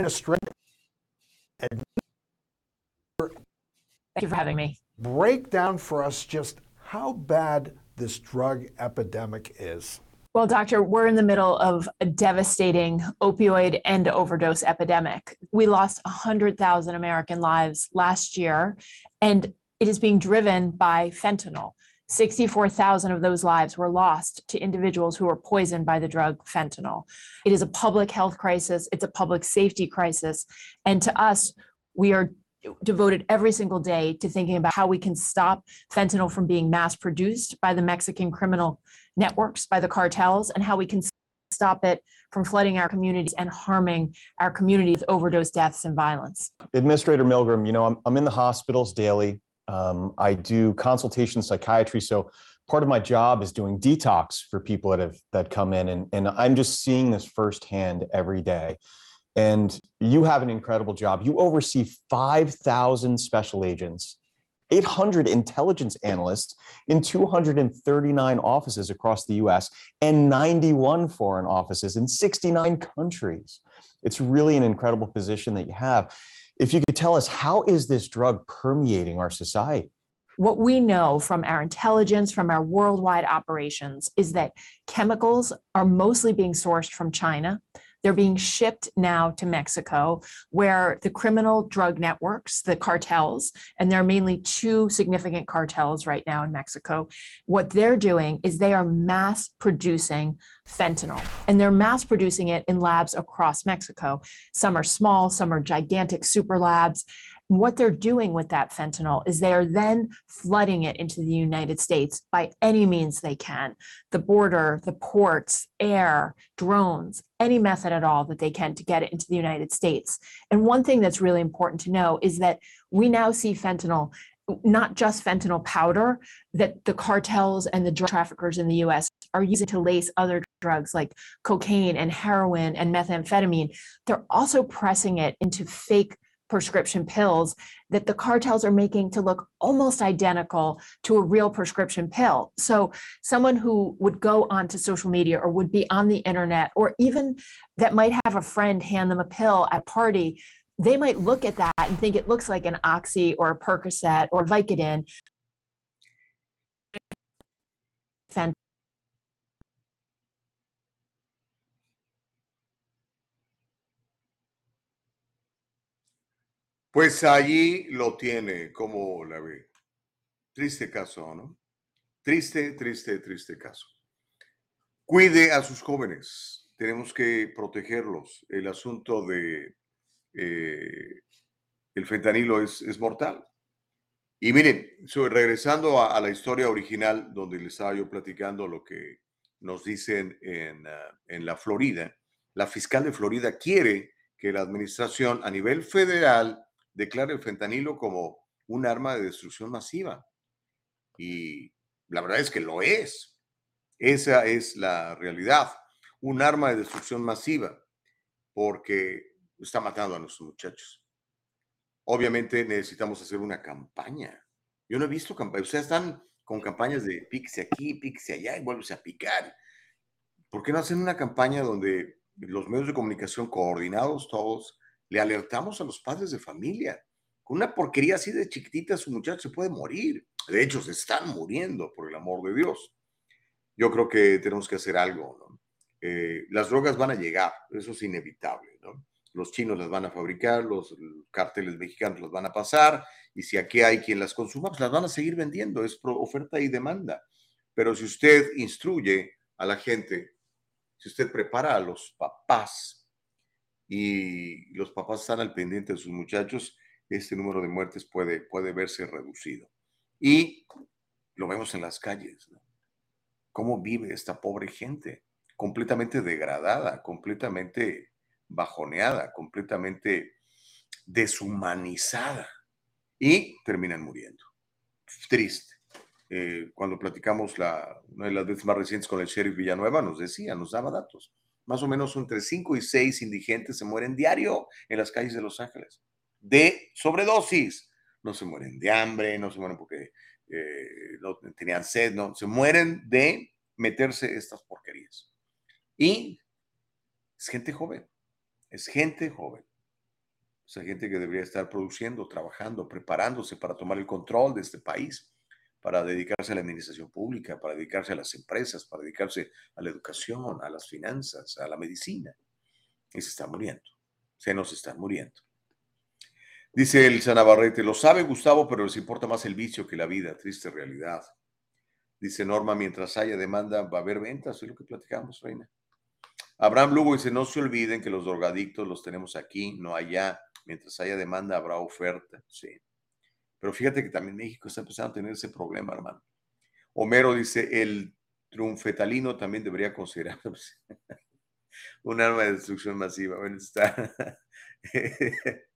Thank you for having me. Break down for us just how bad this drug epidemic is. Well, doctor, we're in the middle of a devastating opioid and overdose epidemic. We lost 100,000 American lives last year, and it is being driven by fentanyl. 64,000 of those lives were lost to individuals who were poisoned by the drug fentanyl. It is a public health crisis, it's a public safety crisis. And to us, we are devoted every single day to thinking about how we can stop fentanyl from being mass produced by the Mexican criminal networks, by the cartels, and how we can stop it from flooding our communities and harming our communities with overdose deaths and violence. Administrator Milgram, you know, I'm, I'm in the hospitals daily. Um, I do consultation psychiatry. So part of my job is doing detox for people that have that come in and, and I'm just seeing this firsthand every day. And you have an incredible job. You oversee 5,000 special agents, 800 intelligence analysts in 239 offices across the US and 91 foreign offices in 69 countries. It's really an incredible position that you have. If you could tell us, how is this drug permeating our society? What we know from our intelligence, from our worldwide operations, is that chemicals are mostly being sourced from China. They're being shipped now to Mexico, where the criminal drug networks, the cartels, and there are mainly two significant cartels right now in Mexico. What they're doing is they are mass producing fentanyl, and they're mass producing it in labs across Mexico. Some are small, some are gigantic super labs. What they're doing with that fentanyl is they are then flooding it into the United States by any means they can the border, the ports, air, drones, any method at all that they can to get it into the United States. And one thing that's really important to know is that we now see fentanyl. Not just fentanyl powder that the cartels and the drug traffickers in the US are using to lace other drugs like cocaine and heroin and methamphetamine. They're also pressing it into fake prescription pills that the cartels are making to look almost identical to a real prescription pill. So, someone who would go onto social media or would be on the internet, or even that might have a friend hand them a pill at party, they might look at that and think it looks like an Oxy or a Percocet or Vicodin. Pues allí lo tiene, como la ve. Triste caso, ¿no? Triste, triste, triste caso. Cuide a sus jóvenes. Tenemos que protegerlos. El asunto de eh, el fentanilo es, es mortal. Y miren, regresando a, la historia original donde les estaba yo platicando lo que nos dicen en, ah, en la Florida, la fiscal de Florida quiere que la administración a nivel federal declare el fentanilo como un arma de destrucción masiva. Y la verdad es que lo es. Esa es la realidad. Un arma de destrucción masiva porque está matando a nuestros muchachos. Obviamente necesitamos hacer una campaña. Yo no he visto campañas. Ustedes están con campañas de píquese aquí, píquese allá y vuelves a picar. ¿Por qué no hacen una campaña donde los medios de comunicación coordinados todos le alertamos a los padres de familia? Con una porquería así de chiquitita, su muchacho se puede morir. De hecho, se están muriendo, por el amor de Dios. Yo creo que tenemos que hacer algo. ¿no? Eh, las drogas van a llegar, eso es inevitable. ¿no? los chinos las van a fabricar, los cárteles mexicanos las van a pasar, y si aquí hay quien las consuma, pues las van a seguir vendiendo, es oferta y demanda. Pero si usted instruye a la gente, si usted prepara a los papás y los papás están al pendiente de sus muchachos, este número de muertes puede, puede verse reducido. Y lo vemos en las calles, ¿Cómo vive esta pobre gente? Completamente degradada, completamente bajoneada, completamente deshumanizada y terminan muriendo. Triste. Eh, cuando platicamos la, una de las veces más recientes con el sheriff Villanueva, nos decía, nos daba datos. Más o menos entre 5 y 6 indigentes se mueren diario en las calles de Los Ángeles. De sobredosis. No se mueren de hambre, no se mueren porque eh, no tenían sed, no. Se mueren de meterse estas porquerías. Y es gente joven. Es gente joven. Es gente que debería estar produciendo, trabajando, preparándose para tomar el control de este país, para dedicarse a la administración pública, para dedicarse a las empresas, para dedicarse a la educación, a las finanzas, a la medicina. Y se está muriendo. Se nos están muriendo. Dice el Sanabarrete, lo sabe Gustavo, pero les importa más el vicio que la vida. Triste realidad. Dice Norma, mientras haya demanda va a haber ventas. Es lo que platicamos, Reina. Abraham Lugo dice, no se olviden que los drogadictos los tenemos aquí, no allá. Mientras haya demanda, habrá oferta. Sí. Pero fíjate que también México está empezando a tener ese problema, hermano. Homero dice, el triunfetalino también debería considerarse un arma de destrucción masiva. Bueno, está,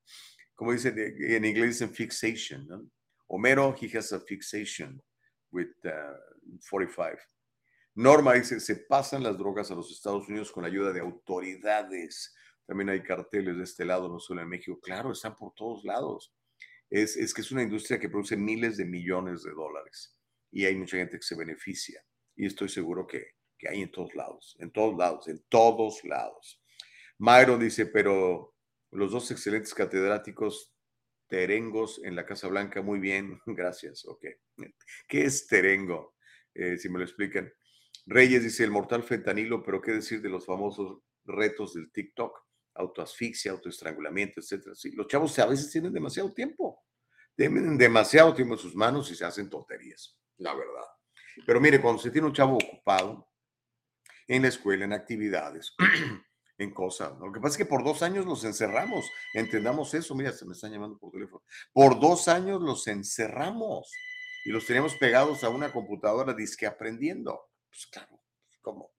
como dicen en inglés, dicen fixation, ¿no? Homero, he has a fixation with 45. Uh, Norma dice, se pasan las drogas a los Estados Unidos con la ayuda de autoridades. También hay carteles de este lado, no solo en México. Claro, están por todos lados. Es, es que es una industria que produce miles de millones de dólares y hay mucha gente que se beneficia. Y estoy seguro que, que hay en todos lados, en todos lados, en todos lados. Myron dice, pero los dos excelentes catedráticos terengos en la Casa Blanca, muy bien, gracias. Ok. ¿Qué es terengo? Eh, si me lo explican. Reyes dice el mortal fentanilo, pero qué decir de los famosos retos del TikTok, autoasfixia, autoestrangulamiento, etcétera. Sí, los chavos a veces tienen demasiado tiempo, demasiado tiempo en sus manos y se hacen tonterías, la verdad. Pero mire, cuando se tiene un chavo ocupado en la escuela, en actividades, en cosas, lo que pasa es que por dos años los encerramos, entendamos eso, mira, se me están llamando por teléfono, por dos años los encerramos y los teníamos pegados a una computadora disque aprendiendo pues claro, como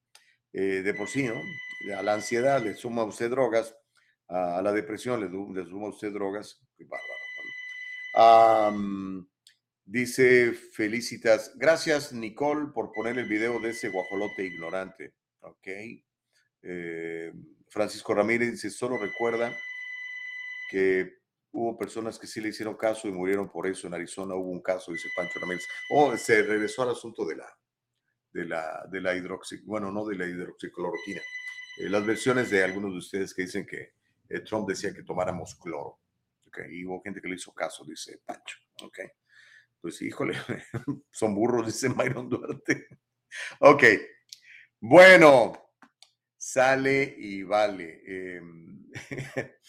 eh, de por sí, ¿no? A la ansiedad le suma usted drogas, a, la depresión le, le, suma usted drogas, qué. Dice Felicitas, gracias Nicole por poner el video de ese guajolote ignorante. Ok. Eh, Francisco Ramírez dice, solo recuerda que hubo personas que sí le hicieron caso y murieron por eso. En Arizona hubo un caso, dice Pancho Ramírez. Oh, se regresó al asunto de la, de la, de la bueno, no de la hidroxicloroquina. Eh, las versiones de algunos de ustedes que dicen que eh, Trump decía que tomáramos cloro. Okay, hubo gente que le hizo caso, dice Pancho. Okay. Pues híjole, son burros, dice Myron Duarte. ok, bueno, sale y vale. Em,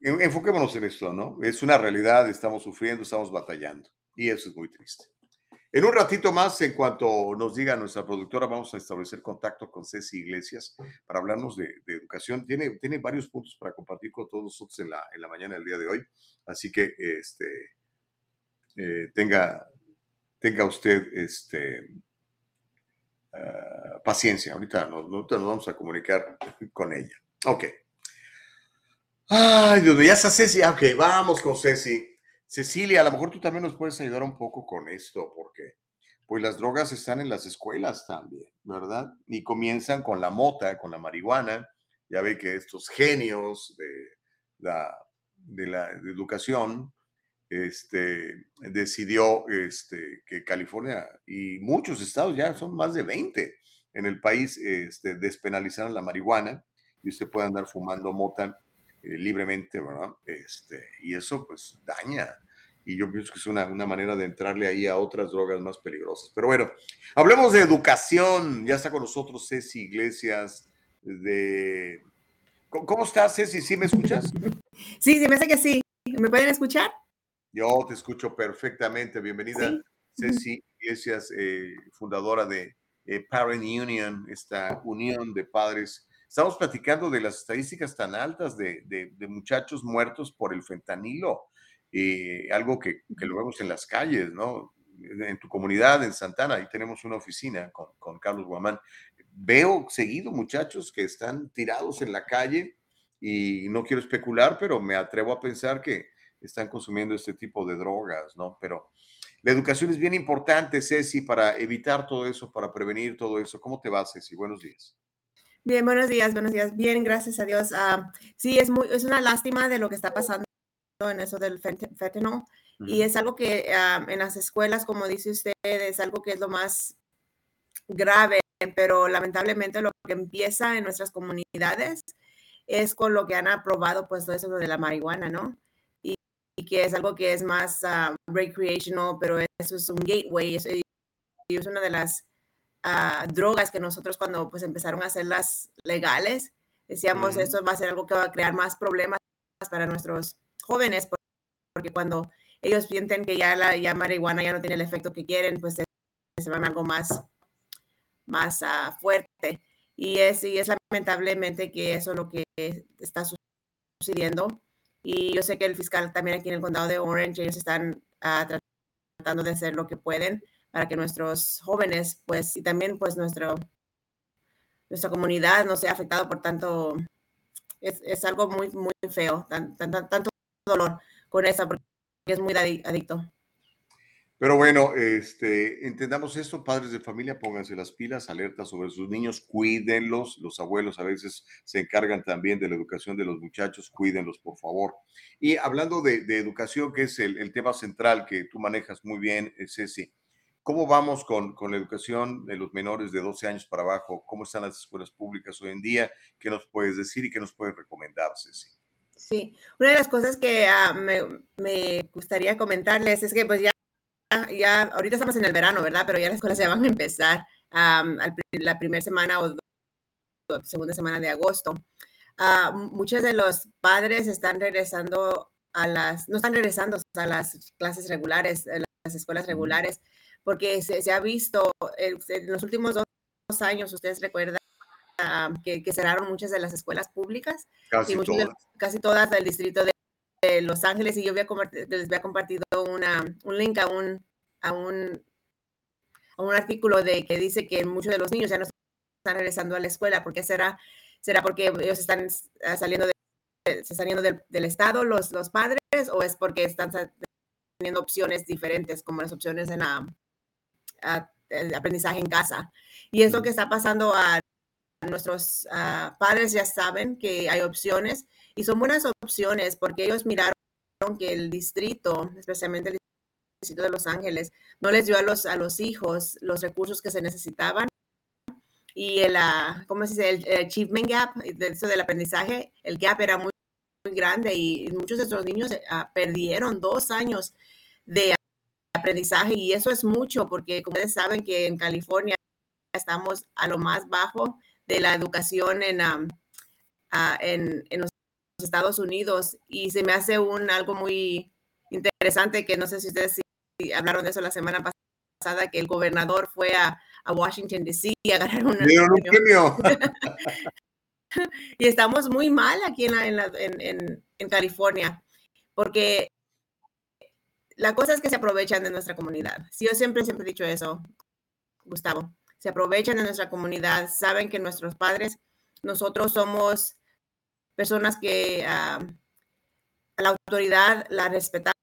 enfoquémonos en esto, ¿no? Es una realidad, estamos sufriendo, estamos batallando y eso es muy triste. En un ratito más, en cuanto nos diga nuestra productora, vamos a establecer contacto con Ceci Iglesias para hablarnos de, educación. Tiene, tiene varios puntos para compartir con todos nosotros en la, en la mañana del día de hoy. Así que este, eh, tenga, tenga usted este, ah, paciencia. Ahorita nos, ahorita nos vamos a comunicar con ella. Ok. Ay, Dios mío, ya está Ceci. Ah, Ok, vamos con Ceci. Cecilia, a lo mejor tú también nos puedes ayudar un poco con esto, porque pues las drogas están en las escuelas también, ¿verdad? Y comienzan con la mota, con la marihuana. Ya ve que estos genios de la, de la educación este, decidió este, que California y muchos estados, ya son más de 20 en el país, este, despenalizaron la marihuana y usted puede andar fumando mota eh, libremente, ¿verdad? Este, y eso pues daña. Y yo pienso que es una, una manera de entrarle ahí a otras drogas más peligrosas. Pero bueno, hablemos de educación. Ya está con nosotros Ceci Iglesias de... ¿Cómo estás, Ceci? ¿Sí me escuchas? Sí, se me hace que sí. ¿Me pueden escuchar? Yo te escucho perfectamente. Bienvenida, Sí. Ceci Iglesias, eh, fundadora de eh, Parent Union, esta unión de padres. Estamos platicando de las estadísticas tan altas de, de- de muchachos muertos por el fentanilo, eh, algo que, que lo vemos en las calles, ¿no? En tu comunidad, en Santana, ahí tenemos una oficina con, con Carlos Guamán. Veo seguido muchachos que están tirados en la calle y no quiero especular, pero me atrevo a pensar que están consumiendo este tipo de drogas, ¿no? Pero la educación es bien importante, Ceci, para evitar todo eso, para prevenir todo eso. ¿Cómo te va, Ceci? Buenos días. Bien, buenos días, buenos días. Bien, gracias a Dios. Ah, sí, es muy, es una lástima de lo que está pasando en eso del fent- fentanyl. Y es algo que ah, en las escuelas, como dice usted, es algo que es lo más grave, pero lamentablemente lo que empieza en nuestras comunidades es con lo que han aprobado, pues todo eso de la marihuana, ¿no? Y, y que es algo que es más ah, recreational, pero eso es un gateway, es, es una de las ah, drogas que nosotros cuando pues empezaron a hacerlas legales, decíamos, Ujú. esto va a ser algo que va a crear más problemas para nuestros jóvenes, por- porque cuando ellos sienten que ya la ya marihuana ya no tiene el efecto que quieren, pues se, se van a algo más, más ah, fuerte. Y es, y es lamentablemente que eso es lo que está su- sucediendo. Y yo sé que el fiscal también aquí en el condado de Orange, ellos están tra- tratando de hacer lo que pueden para que nuestros jóvenes, pues, y también pues nuestro, nuestra comunidad no sea afectado por tanto, es, es algo muy, muy feo, tan, tan- tan- tanto dolor con eso, porque es muy adi- adicto. Pero bueno, este, entendamos esto, padres de familia, pónganse las pilas, alerta sobre sus niños, cuídenlos. Los abuelos a veces se encargan también de la educación de los muchachos, cuídenlos, por favor. Y hablando de, de educación, que es el, el tema central que tú manejas muy bien, eh, Ceci, ¿cómo vamos con, con la educación de los menores de 12 años para abajo? ¿Cómo están las escuelas públicas hoy en día? ¿Qué nos puedes decir y qué nos puedes recomendar, Ceci? Sí, una de las cosas que ah, me, me gustaría comentarles es que pues ya, ya, ahorita estamos en el verano, ¿verdad? Pero ya las escuelas ya van a empezar pri- la primera semana o segunda semana de agosto. Mu- muchos de los padres están regresando a las, no están regresando a las clases regulares, a las escuelas regulares, porque se, se ha visto eh, en los últimos dos años, ustedes recuerdan que, que cerraron muchas de las escuelas públicas Casi y de- todas. casi todas del distrito de, de Los Ángeles y yo había les había compartido una, un link a un, a un a un artículo de que dice que muchos de los niños ya no están regresando a la escuela. ¿Por qué será? ¿Será porque ellos están ah, saliendo, de, saliendo del, del estado, los, los padres, o es porque están teniendo opciones diferentes, como las opciones en la, el aprendizaje en casa? Y es lo que está pasando a nuestros padres ya saben que hay opciones y son buenas opciones porque ellos miraron que el distrito, especialmente el distrito de Los Ángeles, no les dio a los, a los hijos los recursos que se necesitaban y el, ah, ¿cómo se dice? El, achievement gap, de eso del aprendizaje, el gap era muy, muy grande y muchos de nuestros niños ah, perdieron dos años de aprendizaje y eso es mucho porque como ustedes saben que en California estamos a lo más bajo de la educación en, am, ah, en, en los Estados Unidos y se me hace un algo muy interesante que no sé si ustedes sí hablaron de eso la semana pasada que el gobernador fue a, a Washington DC a ganar una- un premio. y estamos muy mal aquí en, la- en, la- en- en- en California porque la cosa es que se aprovechan de nuestra comunidad. Si yo siempre, siempre he dicho eso, Gustavo, se aprovechan de nuestra comunidad, saben que nuestros padres, nosotros somos personas que a la autoridad la respetamos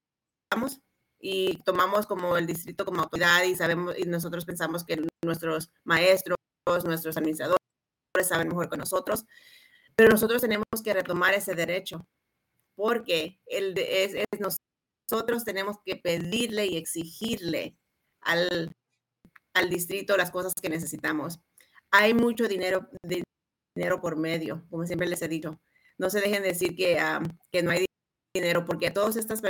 y tomamos como el distrito como autoridad y sabemos y nosotros pensamos que nuestros maestros, nuestros administradores saben mejor que nosotros, pero nosotros tenemos que retomar ese derecho porque el es, nosotros tenemos que pedirle y exigirle al, al distrito las cosas que necesitamos. Hay mucho dinero, dinero por medio, como siempre les he dicho. No se dejen decir que, que no hay dinero, porque todas estas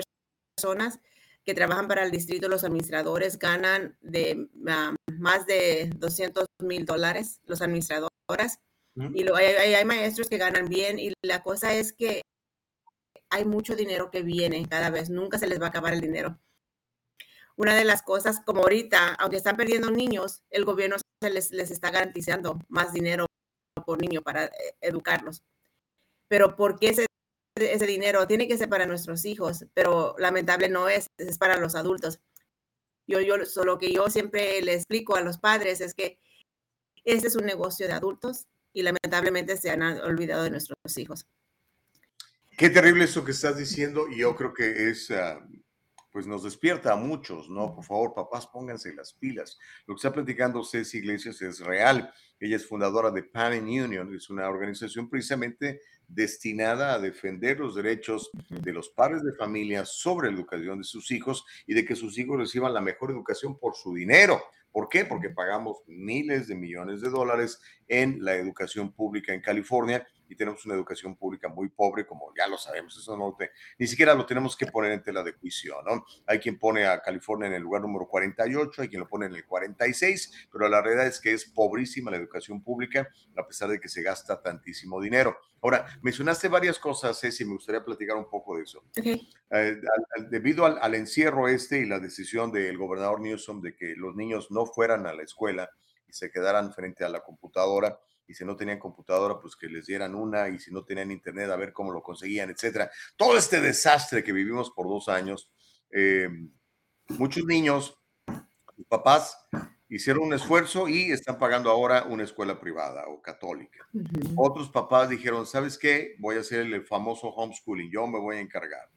personas que trabajan para el distrito, los administradores ganan de más de 200 mil dólares, los administradoras, y lo, hay, hay, maestros que ganan bien, y la cosa es que hay mucho dinero que viene cada vez, nunca se les va a acabar el dinero. Una de las cosas, como ahorita, aunque están perdiendo niños, el gobierno les, les está garantizando más dinero por niño para eh, educarlos. Pero ¿por qué ese dinero tiene que ser para nuestros hijos, pero lamentable no es, es para los adultos. Yo, yo, solo que yo siempre le explico a los padres es que este es un negocio de adultos y lamentablemente se han olvidado de nuestros hijos. Qué terrible eso que estás diciendo y yo creo que es, ah, pues nos despierta a muchos, ¿no? Por favor, papás, pónganse las pilas. Lo que está platicando Ceci Iglesias es real. Ella es fundadora de Pan Union, es una organización precisamente destinada a defender los derechos de los padres de familia sobre la educación de sus hijos y de que sus hijos reciban la mejor educación por su dinero. ¿Por qué? Porque pagamos miles de millones de dólares en la educación pública en California y tenemos una educación pública muy pobre, como ya lo sabemos, eso no ni siquiera lo tenemos que poner en tela de juicio, ¿no? Hay quien pone a California en el lugar número 48, hay quien lo pone en el 46, pero la realidad es que es pobrísima la educación pública, a pesar de que se gasta tantísimo dinero. Ahora, mencionaste varias cosas, Ceci, me gustaría platicar un poco de eso. Eh, debido al, al, encierro este y la decisión del gobernador Newsom de que los niños no fueran a la escuela y se quedaran frente a la computadora, y si no tenían computadora, pues que les dieran una, y si no tenían internet, a ver cómo lo conseguían, etcétera. Todo este desastre que vivimos por dos años, eh, muchos niños, sus papás hicieron un esfuerzo y están pagando ahora una escuela privada o católica. Otros papás dijeron, ¿sabes qué? Voy a hacer el famoso homeschooling, yo me voy a encargar.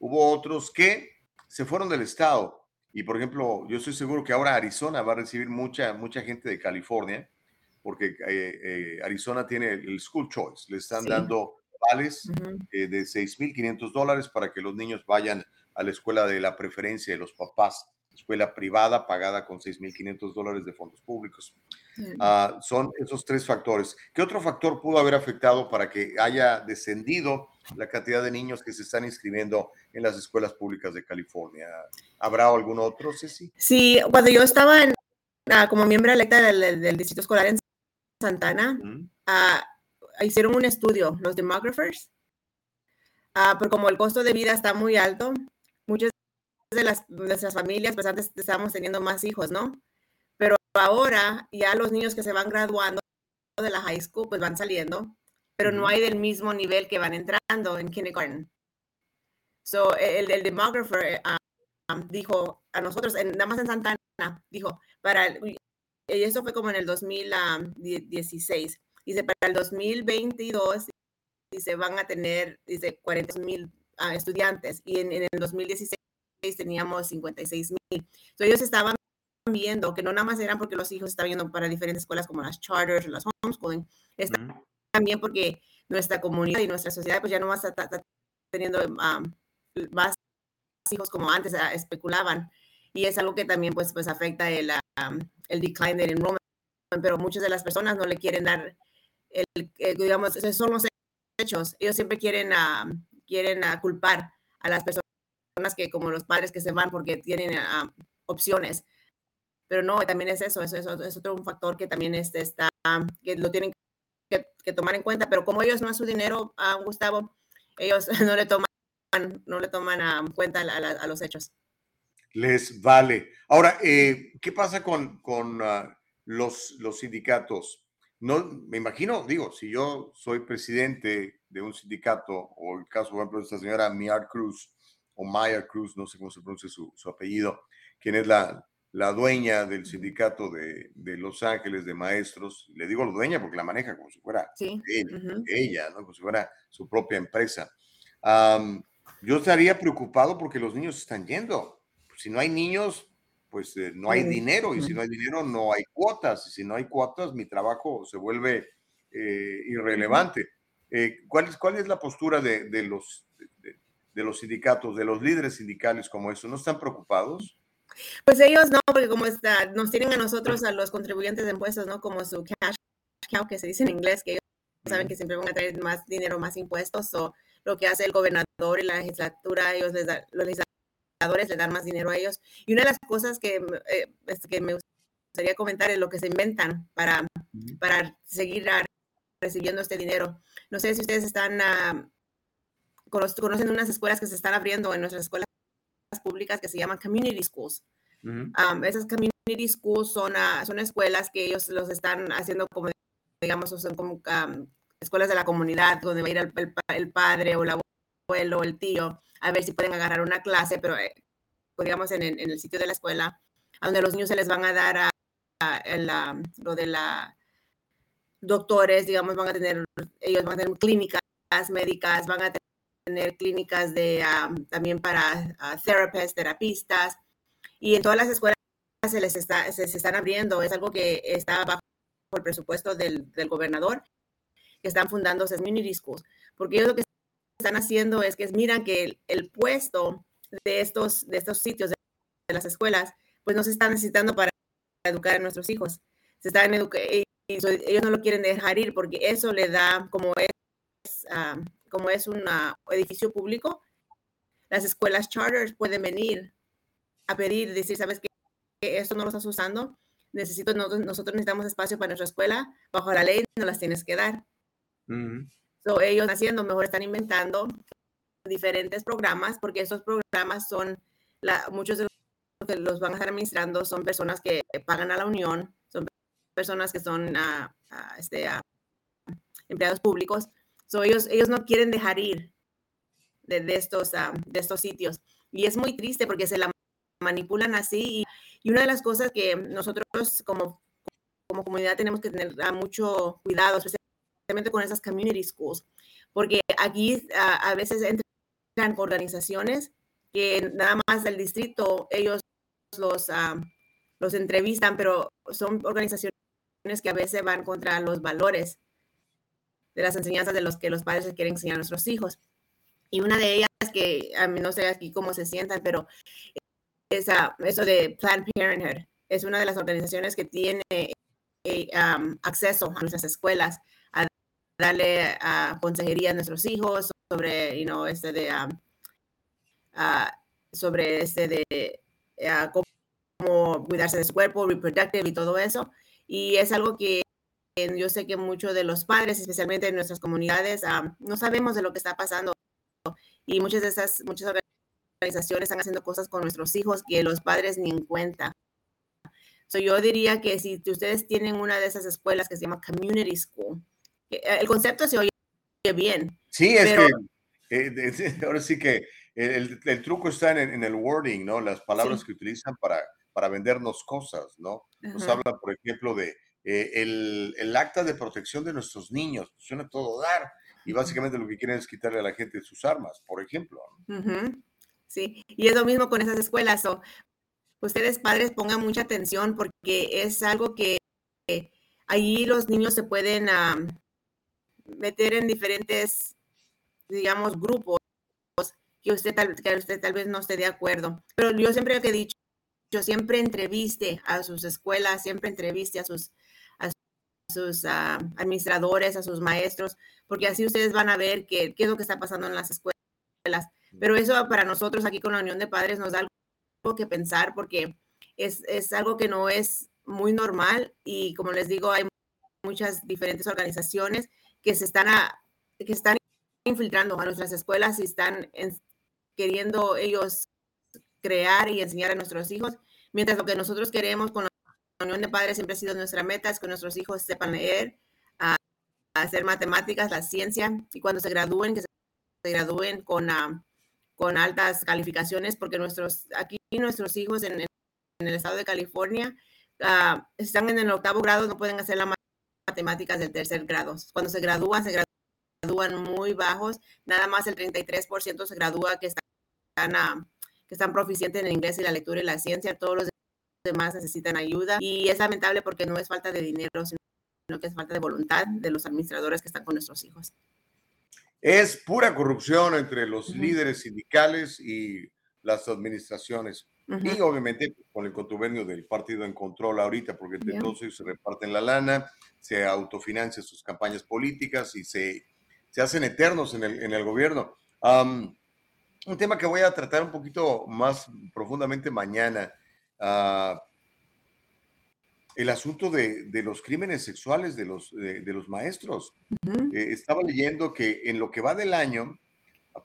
Hubo otros que se fueron del estado y, por ejemplo, yo estoy seguro que ahora Arizona va a recibir mucha, mucha gente de California porque eh, eh, Arizona tiene el school choice, le están dando vales eh, de 6.500 dólares para que los niños vayan a la escuela de la preferencia de los papás, escuela privada pagada con 6.500 dólares de fondos públicos. Ah, son esos tres factores. ¿Qué otro factor pudo haber afectado para que haya descendido la cantidad de niños que se están inscribiendo en las escuelas públicas de California? ¿Habrá algún otro, Ceci? Sí, cuando yo estaba en, ah, como miembro electa del, del, distrito escolar en Santana, ah, hicieron un estudio, los demographers, uh, pero como el costo de vida está muy alto, muchas de las nuestras familias, pues antes estábamos teniendo más hijos, ¿no? Pero ahora ya los niños que se van graduando de la high school, pues van saliendo, pero no hay del mismo nivel que van entrando en kindergarten. So, el, el demographer uh, dijo a nosotros, en, nada más en Santana, dijo, para y eso fue como en el 2016. Dice, para el 2022, dice, van a tener, dice, 40 mil uh, estudiantes y en, en, el 2016 teníamos 56 mil. Entonces ellos estaban viendo que no nada más eran porque los hijos estaban yendo para diferentes escuelas como las charters las homeschooling, están también porque nuestra comunidad y nuestra sociedad pues ya no a estar teniendo um, más hijos como antes uh, especulaban y es algo que también pues, pues afecta el, el decline del enrollment, pero muchas de las personas no le quieren dar, el, digamos, esos son los hechos. Ellos siempre quieren, quieren culpar a las personas que como los padres que se van porque tienen opciones. Pero no, también es eso, eso, eso es otro un factor que también este está, que lo tienen que, que, tomar en cuenta, pero como ellos no es su dinero, a Gustavo, ellos no le toman, no le toman cuenta a, a los hechos les vale. Ahora, eh, ¿qué pasa con, con uh, los, los sindicatos? No, me imagino, digo, si yo soy presidente de un sindicato, o el caso, por ejemplo, de esta señora Miar Cruz, o Maya Cruz, no sé cómo se pronuncia su, su apellido, quien es la, la dueña del sindicato de, de, Los Ángeles de maestros. Le digo la dueña porque la maneja como si fuera ella, ¿no? como si fuera su propia empresa. yo estaría preocupado porque los niños están yendo. Si no hay niños, pues eh, no hay dinero y si no hay dinero no hay cuotas y si no hay cuotas mi trabajo se vuelve eh, irrelevante. Eh, ¿cuál, es, ¿Cuál es la postura de, de los, de, de, los sindicatos, de los líderes sindicales como eso? ¿No están preocupados? Pues ellos no, porque como está, nos tienen a nosotros, a los contribuyentes de impuestos, ¿no? Como su cash cow, que se dice en inglés, que ellos saben que siempre van a traer más dinero, más impuestos, o lo que hace el gobernador y la legislatura, ellos les dan, los les dan más dinero a ellos. Y una de las cosas que, eh, que me gustaría comentar es lo que se inventan para, para seguir recibiendo este dinero. No sé si ustedes están, uh, conocen unas escuelas que se están abriendo en nuestras escuelas públicas que se llaman community schools. esas community schools son, uh, son escuelas que ellos los están haciendo como, digamos, son como escuelas de la comunidad, donde va a ir el, el, padre o el abuelo el tío a ver si pueden agarrar una clase, pero eh, digamos en, en, el sitio de la escuela, donde los niños se les van a dar a, a, lo de la doctores, digamos, van a tener, ellos van a tener clínicas médicas, van a tener clínicas de también para therapists, terapistas, y en todas las escuelas se les está, se, están abriendo, es algo que está bajo el presupuesto del, del gobernador, que están fundando esas community schools, porque ellos lo que están haciendo es que miran que el, el puesto de estos, de estos sitios, de, las escuelas, pues no se está necesitando para educar a nuestros hijos. Se están educando, ellos no lo quieren dejar ir porque eso le da, como es, como es un edificio público, las escuelas charters pueden venir a pedir, decir, ¿sabes qué? Esto no lo estás usando, necesito, nosotros, necesitamos espacio para nuestra escuela, bajo la ley no las tienes que dar. Ellos haciendo, mejor están inventando diferentes programas, porque esos programas son, la, muchos de los que los van a estar administrando son personas que pagan a la unión, son personas que son este, empleados públicos. ellos, ellos no quieren dejar ir de, estos, de estos sitios. Y es muy triste porque se la manipulan así. Y, una de las cosas que nosotros como, como comunidad tenemos que tener mucho cuidado, especialmente con esas community schools, porque aquí a veces entran organizaciones que nada más del distrito ellos los, los entrevistan, pero son organizaciones que a veces van contra los valores de las enseñanzas de los que los padres quieren enseñar a nuestros hijos. Y una de ellas que a mí no sé aquí cómo se sientan, pero es eso de Planned Parenthood. Es una de las organizaciones que tiene eh, acceso a nuestras escuelas a darle a consejería a nuestros hijos sobre, you know, este de, sobre este de cómo cuidarse de su cuerpo, reproductive y todo eso. Y es algo que yo sé que muchos de los padres, especialmente en nuestras comunidades, no sabemos de lo que está pasando. Y muchas de esas, muchas organizaciones están haciendo cosas con nuestros hijos que los padres ni en cuenta. So yo diría que si ustedes tienen una de esas escuelas que se llama Community School, el concepto se oye bien. Sí, es que eh, ahora sí que el, el truco está en, en, el wording, ¿no? Las palabras que utilizan para para vendernos cosas, ¿no? Nos habla, por ejemplo, de eh, el, el, acta de protección de nuestros niños, suena todo dar, y básicamente lo que quieren es quitarle a la gente sus armas, por ejemplo. Sí, y es lo mismo con esas escuelas. O, ustedes padres pongan mucha atención porque es algo que ahí los niños se pueden meter en diferentes, digamos, grupos que usted, tal, que usted tal vez no esté de acuerdo. Pero yo siempre he dicho, yo siempre entreviste a sus escuelas, siempre entreviste a sus, a sus ah, administradores, a sus maestros, porque así ustedes van a ver qué, qué es lo que está pasando en las escuelas. Pero eso para nosotros aquí con la Unión de Padres nos da algo que pensar porque es, es algo que no es muy normal y como les digo, hay muchas diferentes organizaciones que se están, que están infiltrando a nuestras escuelas y están queriendo ellos crear y enseñar a nuestros hijos, mientras lo que nosotros queremos con la Unión de Padres siempre ha sido nuestra meta, es que nuestros hijos sepan leer, a, hacer matemáticas, la ciencia, y cuando se gradúen, que se gradúen con, con altas calificaciones, porque nuestros, aquí nuestros hijos en, el estado de California uh, están en el octavo grado, no pueden hacer las matemáticas del tercer grado. Cuando se gradúan, se gradúan muy bajos, nada más el 33% se gradúa que están, uh, que están proficientes en el inglés y la lectura y la ciencia, todos los demás necesitan ayuda y es lamentable porque no es falta de dinero, sino que es falta de voluntad de los administradores que están con nuestros hijos. Es pura corrupción entre los uh -huh. líderes sindicales y las administraciones. Uh -huh. Y obviamente con el contubernio del partido en control ahorita, porque entre todos ellos se reparten la lana, se autofinancian sus campañas políticas y se, se hacen eternos en el, en el gobierno. Um, un tema que voy a tratar un poquito más profundamente mañana. Uh, el asunto de, de, los crímenes sexuales de los, de, de los maestros. Uh -huh. eh, estaba leyendo que en lo que va del año,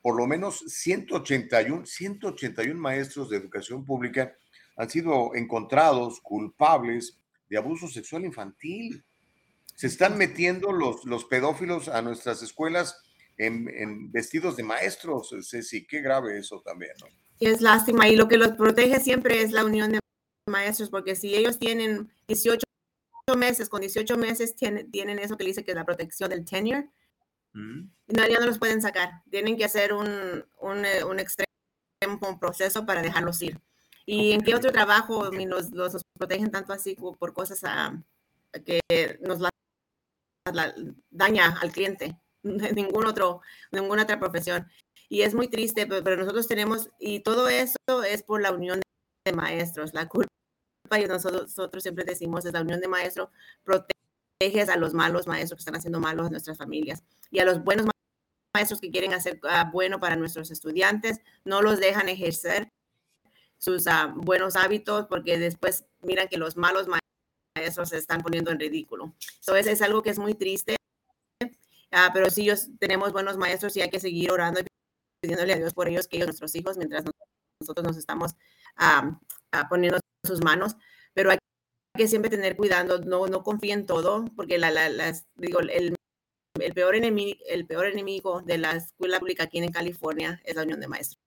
por lo menos 181, 181 maestros de educación pública han sido encontrados culpables de abuso sexual infantil. Se están metiendo los, los pedófilos a nuestras escuelas en, en, vestidos de maestros, Ceci. Qué grave eso también, ¿no? Es lástima. Y lo que los protege siempre es la unión de maestros, porque si ellos tienen 18 meses, con 18 meses tienen, tienen eso que dice que es la protección del tenure. No, ya no los pueden sacar. Tienen que hacer un, un, eh, un extremo un proceso para dejarlos ir. ¿Y en qué otro trabajo los, los, los, protegen tanto así por cosas a, que nos la, la, daña al cliente? Ningún otro, ninguna otra profesión. Y es muy triste, pero, pero nosotros tenemos, y todo eso es por la unión de maestros. La culpa y nosotros, nosotros siempre decimos es la unión de maestros, proteges a los malos maestros que están haciendo malos a nuestras familias y a los buenos maestros que quieren hacer uh, bueno para nuestros estudiantes, no los dejan ejercer sus uh, buenos hábitos porque después miran que los malos maestros se están poniendo en ridículo. Entonces es algo que es muy triste, uh, pero sí ellos tenemos buenos maestros y hay que seguir orando y pidiéndole a Dios por ellos, que ellos, nuestros hijos, mientras nosotros nos estamos poniendo sus manos, pero hay que siempre tener cuidado, no, no confíen en todo, porque la, la, digo, el, el, peor enemigo, el peor enemigo de la escuela pública aquí en California es la unión de maestros.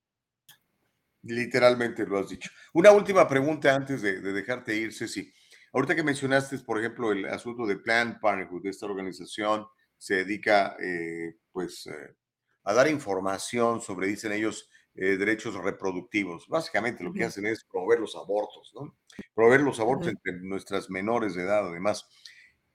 Literalmente lo has dicho. Una última pregunta antes de, de dejarte ir, Ceci. Ahorita que mencionaste, por ejemplo, el asunto de Planned Parenthood, esta organización se dedica, eh, pues, eh, a dar información sobre, dicen ellos, eh, derechos reproductivos. Básicamente lo que hacen es promover los abortos, ¿no? Promover los abortos entre nuestras menores de edad, además.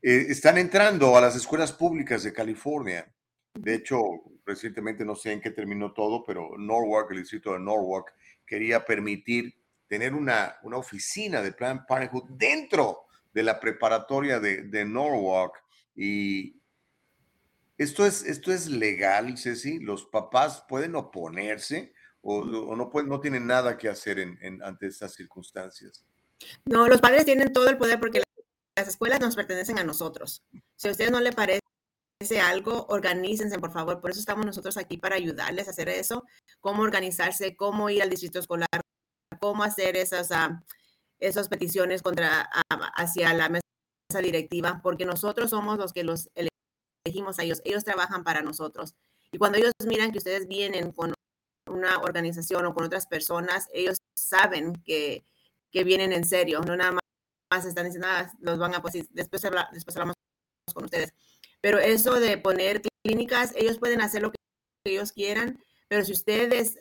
Eh, están entrando a las escuelas públicas de California. De hecho, recientemente no sé en qué terminó todo, pero Norwalk, el distrito de Norwalk, quería permitir tener una, una oficina de Planned Parenthood dentro de la preparatoria de, de Norwalk. Y, esto es, esto es legal, Ceci. Los papás pueden oponerse o, no, no tienen nada que hacer en, ante estas circunstancias. No, los padres tienen todo el poder porque las escuelas nos pertenecen a nosotros. Si a ustedes no le parece algo, organícense, por favor. Por eso estamos nosotros aquí para ayudarles a hacer eso, cómo organizarse, cómo ir al distrito escolar, cómo hacer esas, uh, esas peticiones contra, uh, hacia la mesa directiva, porque nosotros somos los que los elegimos a ellos. Ellos trabajan para nosotros. Y cuando ellos miran que ustedes vienen con una organización o con otras personas, ellos saben que, que vienen en serio, no nada más están diciendo, ah, los van a, pues después, habla, después hablamos con ustedes. Pero eso de poner clínicas, ellos pueden hacer lo que ellos quieran, pero si ustedes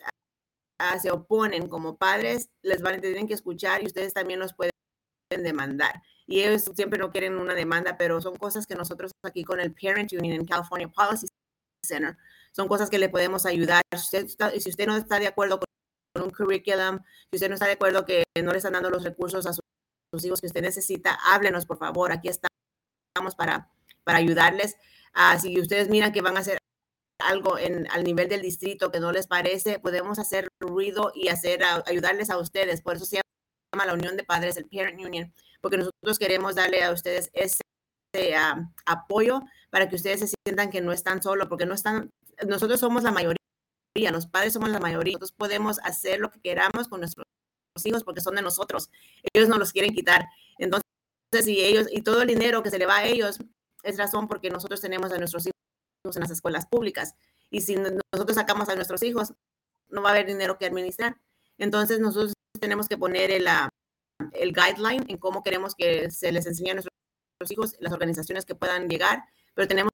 se oponen como padres, les van a tener que escuchar y ustedes también los pueden demandar. Y ellos siempre no quieren una demanda, pero son cosas que nosotros aquí con el Parent Union en California Policy Center son cosas que le podemos ayudar. Si usted, está, si usted no está de acuerdo con un curriculum, si usted no está de acuerdo que no le están dando los recursos a sus, hijos que usted necesita, háblenos, por favor. Aquí estamos para, para ayudarles. Uh, si ustedes miran que van a hacer algo en, al nivel del distrito que no les parece, podemos hacer ruido y hacer ayudarles a ustedes. Por eso se llama la Unión de Padres, el Parent Union, porque nosotros queremos darle a ustedes ese uh, apoyo para que ustedes se sientan que no están solos, porque no están nosotros somos la mayoría, los padres somos la mayoría, nosotros podemos hacer lo que queramos con nuestros hijos porque son de nosotros, ellos no los quieren quitar. Entonces, y ellos, y todo el dinero que se le va a ellos es razón porque nosotros tenemos a nuestros hijos en las escuelas públicas. Y si nosotros sacamos a nuestros hijos, no va a haber dinero que administrar. Entonces nosotros tenemos que poner el, ah, el guideline en cómo queremos que se les enseñe a nuestros hijos, las organizaciones que puedan llegar, pero tenemos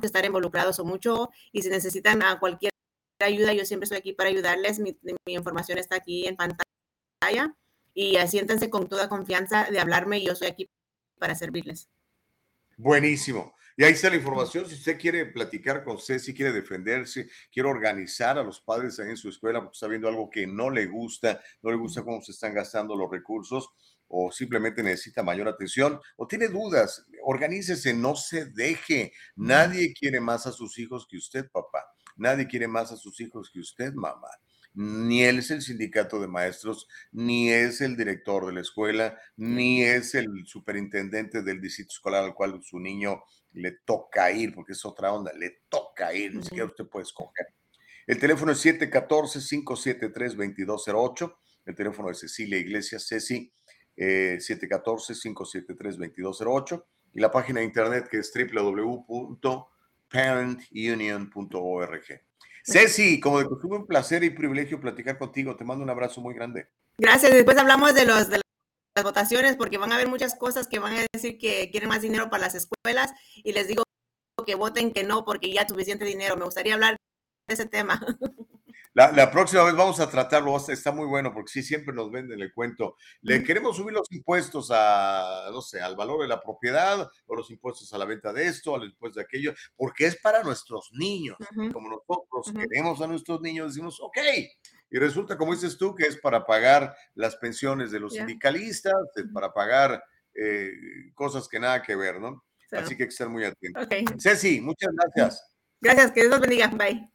que estar involucrados o mucho y si necesitan a cualquier ayuda, yo siempre estoy aquí para ayudarles. Mi, mi información está aquí en pantalla y siéntanse con toda confianza de hablarme y yo estoy aquí para servirles. Buenísimo. Y ahí está la información. Si usted quiere platicar con usted, si quiere defenderse, quiere organizar a los padres en su escuela porque está viendo algo que no le gusta, no le gusta cómo se están gastando los recursos o simplemente necesita mayor atención o tiene dudas, organícese, no se deje. Nadie quiere más a sus hijos que usted, papá. Nadie quiere más a sus hijos que usted, mamá ni él es el sindicato de maestros, ni es el director de la escuela, ni es el superintendente del distrito escolar al cual su niño le toca ir, porque es otra onda, le toca ir, ni siquiera usted puede escoger. El teléfono es 714-573-2208, el teléfono de Cecilia Iglesias, Ceci, eh, 714-573-2208, y la página de internet que es www.parentunion.org. Ceci, como de costumbre, un placer y privilegio platicar contigo. Te mando un abrazo muy grande. Gracias. Después hablamos de, los, de las votaciones porque van a haber muchas cosas que van a decir que quieren más dinero para las escuelas y les digo que voten que no porque ya suficiente dinero. Me gustaría hablar de ese tema. La, próxima vez vamos a tratarlo, está muy bueno porque sí, siempre nos venden el cuento. Le queremos subir los impuestos a, no sé, al valor de la propiedad o los impuestos a la venta de esto, al impuesto de aquello, porque es para nuestros niños. Como nosotros queremos a nuestros niños, decimos, ok. Y resulta, como dices tú, que es para pagar las pensiones de los sindicalistas, para pagar eh, cosas que nada que ver, ¿no? Así que hay que estar muy atentos. Ceci, muchas gracias. Gracias, que Dios los bendiga. Bye.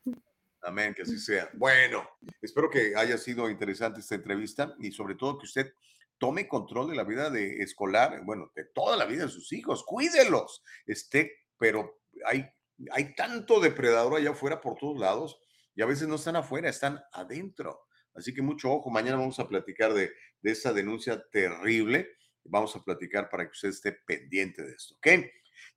Amén, que así sea. Bueno, espero que haya sido interesante esta entrevista y sobre todo que usted tome control de la vida de escolar, bueno, de toda la vida de sus hijos, cuídelos. Este, pero hay, hay tanto depredador allá afuera por todos lados y a veces no están afuera, están adentro. Así que mucho ojo, mañana vamos a platicar de, de esa denuncia terrible. Vamos a platicar para que usted esté pendiente de esto, ¿ok?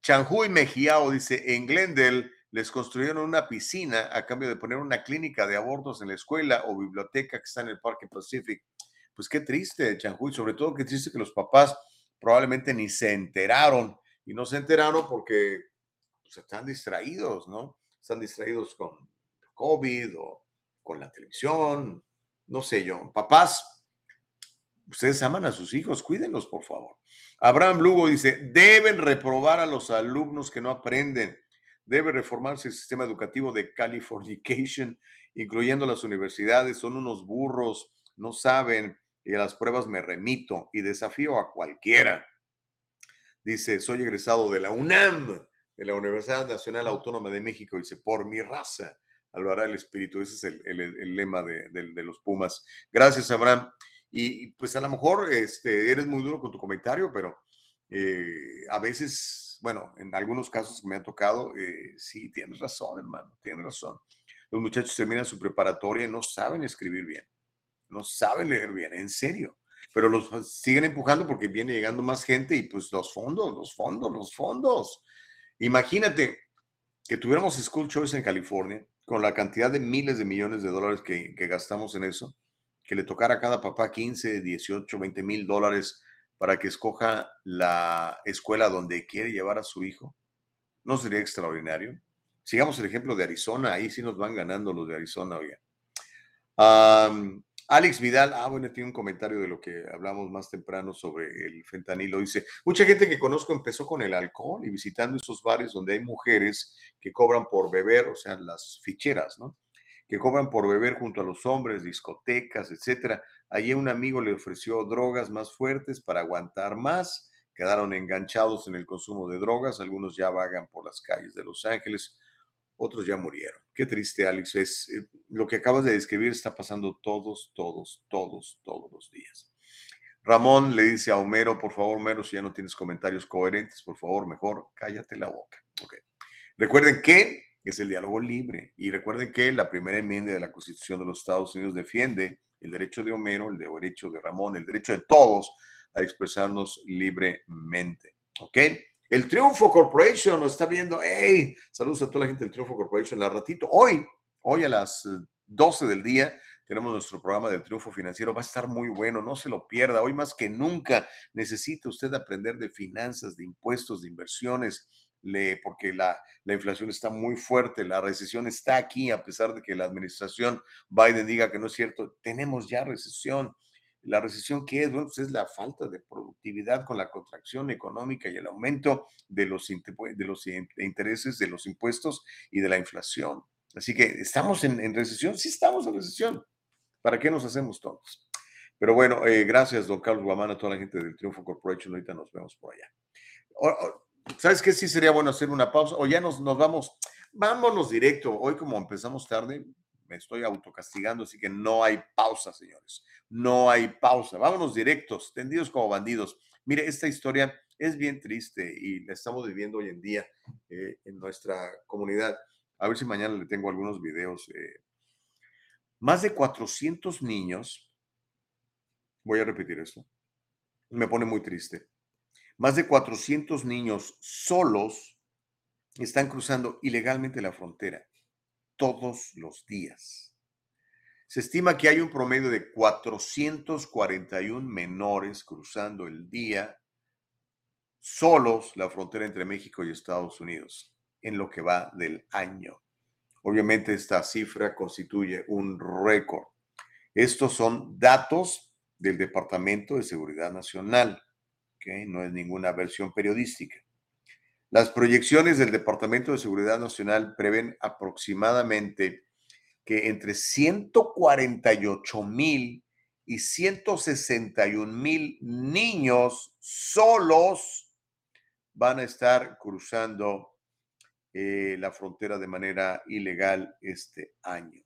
Chanjuy Mejiao dice, en Glendale les construyeron una piscina a cambio de poner una clínica de abortos en la escuela o biblioteca que está en el Parque Pacific. Pues qué triste, Chanjuy, sobre todo qué triste que los papás probablemente ni se enteraron y no se enteraron porque pues, están distraídos, ¿no? Están distraídos con COVID o con la televisión, no sé yo. Papás, ustedes aman a sus hijos, cuídenlos, por favor. Abraham Lugo dice, deben reprobar a los alumnos que no aprenden Debe reformarse el sistema educativo de Californication, incluyendo las universidades. Son unos burros, no saben y a las pruebas me remito y desafío a cualquiera. Dice, soy egresado de la UNAM, de la Universidad Nacional Autónoma de México. Dice, por mi raza, hará el espíritu. Ese es el, lema de, los Pumas. Gracias, Abraham. Y, pues a lo mejor este, eres muy duro con tu comentario, pero eh, a veces bueno, en algunos casos me ha tocado, eh, sí, tienes razón, hermano, tienes razón. Los muchachos terminan su preparatoria y no saben escribir bien, no saben leer bien, en serio. Pero los siguen empujando porque viene llegando más gente y pues los fondos, los fondos, los fondos. Imagínate que tuviéramos school choice en California con la cantidad de miles de millones de dólares que gastamos en eso, que le tocara a cada papá 15, 18, 20 mil dólares para que escoja la escuela donde quiere llevar a su hijo? ¿No sería extraordinario? Sigamos el ejemplo de Arizona, ahí sí nos van ganando los de Arizona, oiga. Alex Vidal, ah, bueno, tiene un comentario de lo que hablamos más temprano sobre el fentanilo. Dice, mucha gente que conozco empezó con el alcohol y visitando esos bares donde hay mujeres que cobran por beber, o sea, las ficheras, ¿no? Que cobran por beber junto a los hombres, discotecas, etcétera. Allí un amigo le ofreció drogas más fuertes para aguantar más. Quedaron enganchados en el consumo de drogas. Algunos ya vagan por las calles de Los Ángeles. Otros ya murieron. Qué triste, Alex. Es, eh, lo que acabas de describir está pasando todos, todos, todos, todos los días. Ramón le dice a Homero, por favor, Homero, si ya no tienes comentarios coherentes, por favor, mejor cállate la boca. Recuerden que es el diálogo libre y recuerden que la primera enmienda de la Constitución de los Estados Unidos defiende el derecho de Homero, el derecho de Ramón, el derecho de todos a expresarnos libremente. ¿Ok? El Triunfo Corporation nos está viendo. ¡Hey! Saludos a toda la gente del Triunfo Corporation. La ratito, hoy, hoy a las 12 del día, tenemos nuestro programa del triunfo financiero. Va a estar muy bueno, no se lo pierda. Hoy más que nunca necesita usted aprender de finanzas, de impuestos, de inversiones, le, porque la, la, inflación está muy fuerte, la recesión está aquí, a pesar de que la administración Biden diga que no es cierto, tenemos ya recesión. La recesión, ¿qué es? Bueno, pues es la falta de productividad con la contracción económica y el aumento de los, de los intereses, de los impuestos y de la inflación. Así que, ¿estamos en, en recesión? Sí, estamos en recesión. ¿Para qué nos hacemos todos? Pero bueno, eh, gracias, don Carlos Guamán, a toda la gente del Triunfo Corporation. Ahorita nos vemos por allá. ¿Sabes qué? Sí sería bueno hacer una pausa. O ya nos, nos vamos, vámonos directo. Hoy como empezamos tarde, me estoy autocastigando, así que no hay pausa, señores. No hay pausa. Vámonos directos, tendidos como bandidos. Mire, esta historia es bien triste y la estamos viviendo hoy en día eh, en nuestra comunidad. A ver si mañana le tengo algunos videos. Eh. Más de 400 niños, voy a repetir esto, me pone muy triste. Más de 400 niños solos están cruzando ilegalmente la frontera todos los días. Se estima que hay un promedio de 441 menores cruzando el día solos la frontera entre México y Estados Unidos en lo que va del año. Obviamente esta cifra constituye un récord. Estos son datos del Departamento de Seguridad Nacional no es ninguna versión periodística. Las proyecciones del Departamento de Seguridad Nacional prevén aproximadamente que entre 148 mil y 161 mil niños solos van a estar cruzando eh, la frontera de manera ilegal este año.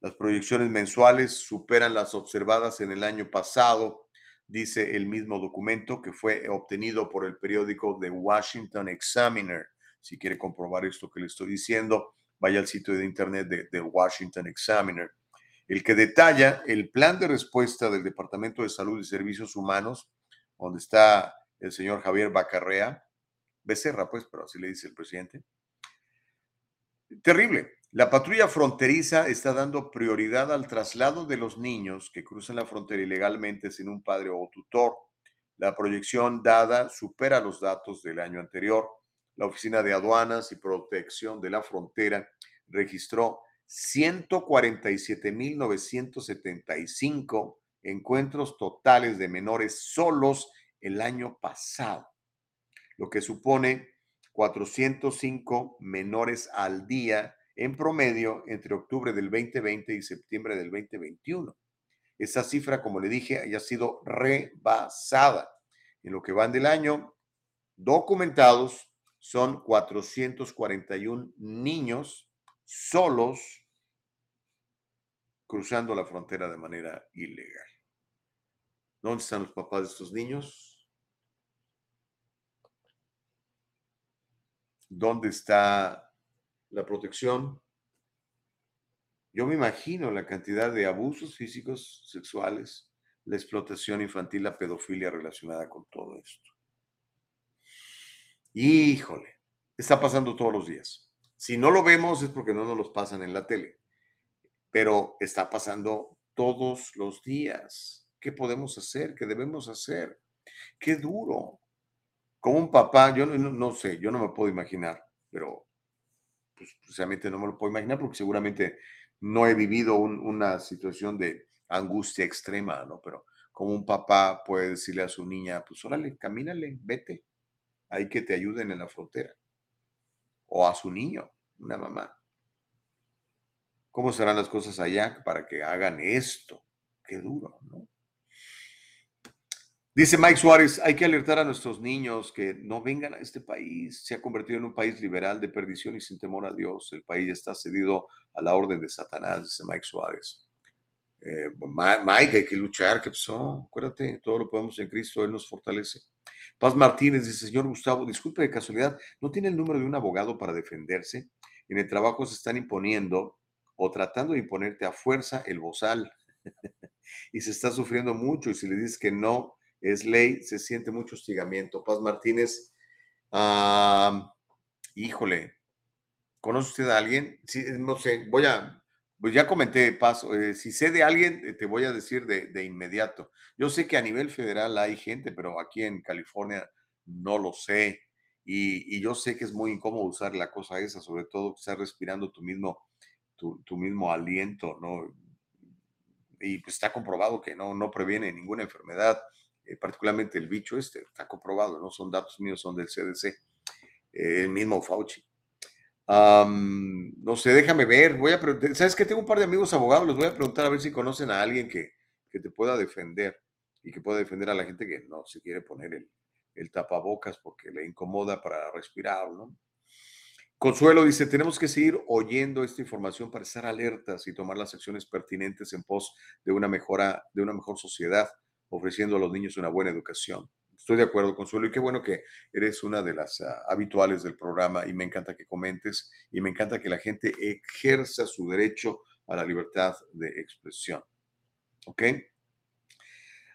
Las proyecciones mensuales superan las observadas en el año pasado dice el mismo documento que fue obtenido por el periódico The Washington Examiner. Si quiere comprobar esto que le estoy diciendo, vaya al sitio de internet de The Washington Examiner, el que detalla el plan de respuesta del Departamento de Salud y Servicios Humanos, donde está el señor Javier Bacarrea, Becerra, pues, pero así le dice el presidente. Terrible. La patrulla fronteriza está dando prioridad al traslado de los niños que cruzan la frontera ilegalmente sin un padre o tutor. La proyección dada supera los datos del año anterior. La Oficina de Aduanas y Protección de la Frontera registró 147.975 encuentros totales de menores solos el año pasado, lo que supone 405 menores al día en promedio entre octubre del 2020 y septiembre del 2021. Esa cifra, como le dije, haya sido rebasada. En lo que van del año, documentados son 441 niños solos cruzando la frontera de manera ilegal. ¿Dónde están los papás de estos niños? ¿Dónde está la protección. Yo me imagino la cantidad de abusos físicos, sexuales, la explotación infantil, la pedofilia relacionada con todo esto. Híjole, está pasando todos los días. Si no lo vemos es porque no nos los pasan en la tele, pero está pasando todos los días. ¿Qué podemos hacer? ¿Qué debemos hacer? Qué duro. Como un papá, yo no, no sé, yo no me puedo imaginar, pero pues precisamente no me lo puedo imaginar porque seguramente no he vivido una situación de angustia extrema, ¿no? Pero como un papá puede decirle a su niña, pues órale, camínale, vete, hay que te ayuden en la frontera. O a su niño, una mamá. ¿Cómo serán las cosas allá para que hagan esto? Qué duro, ¿no? Dice Mike Suárez, hay que alertar a nuestros niños que no vengan a este país. Se ha convertido en un país liberal de perdición y sin temor a Dios. El país está cedido a la orden de Satanás, dice Mike Suárez. Eh, Mike, hay que luchar, ¿qué pasó? Acuérdate, todo lo podemos en Cristo, Él nos fortalece. Paz Martínez dice, señor Gustavo, disculpe de casualidad, ¿no tiene el número de un abogado para defenderse? En el trabajo se están imponiendo o tratando de imponerte a fuerza el bozal y se está sufriendo mucho y si le dices que no, es ley, se siente mucho hostigamiento. Paz Martínez, híjole, ¿conoce usted a alguien? Sí, no sé, voy a, Pues ya comenté, paso, eh, si sé de alguien, eh, te voy a decir de, de inmediato. Yo sé que a nivel federal hay gente, pero aquí en California no lo sé. Y, y yo sé que es muy incómodo usar la cosa esa, sobre todo estar respirando tu mismo, tu, tu mismo aliento, ¿no? Y pues está comprobado que no, no previene ninguna enfermedad, eh, particularmente el bicho este, está comprobado, no son datos míos, son del CDC, eh, el mismo Fauci. No sé, déjame ver, voy a preguntar, ¿sabes que Tengo un par de amigos abogados, les voy a preguntar a ver si conocen a alguien que, que te pueda defender y que pueda defender a la gente que no se quiere poner el, el tapabocas porque le incomoda para respirar, ¿no? Consuelo dice, tenemos que seguir oyendo esta información para estar alertas y tomar las acciones pertinentes en pos de una mejora, de una mejor sociedad, ofreciendo a los niños una buena educación. Estoy de acuerdo, Consuelo, y qué bueno que eres una de las ah, habituales del programa y me encanta que comentes y me encanta que la gente ejerza su derecho a la libertad de expresión. ¿Ok?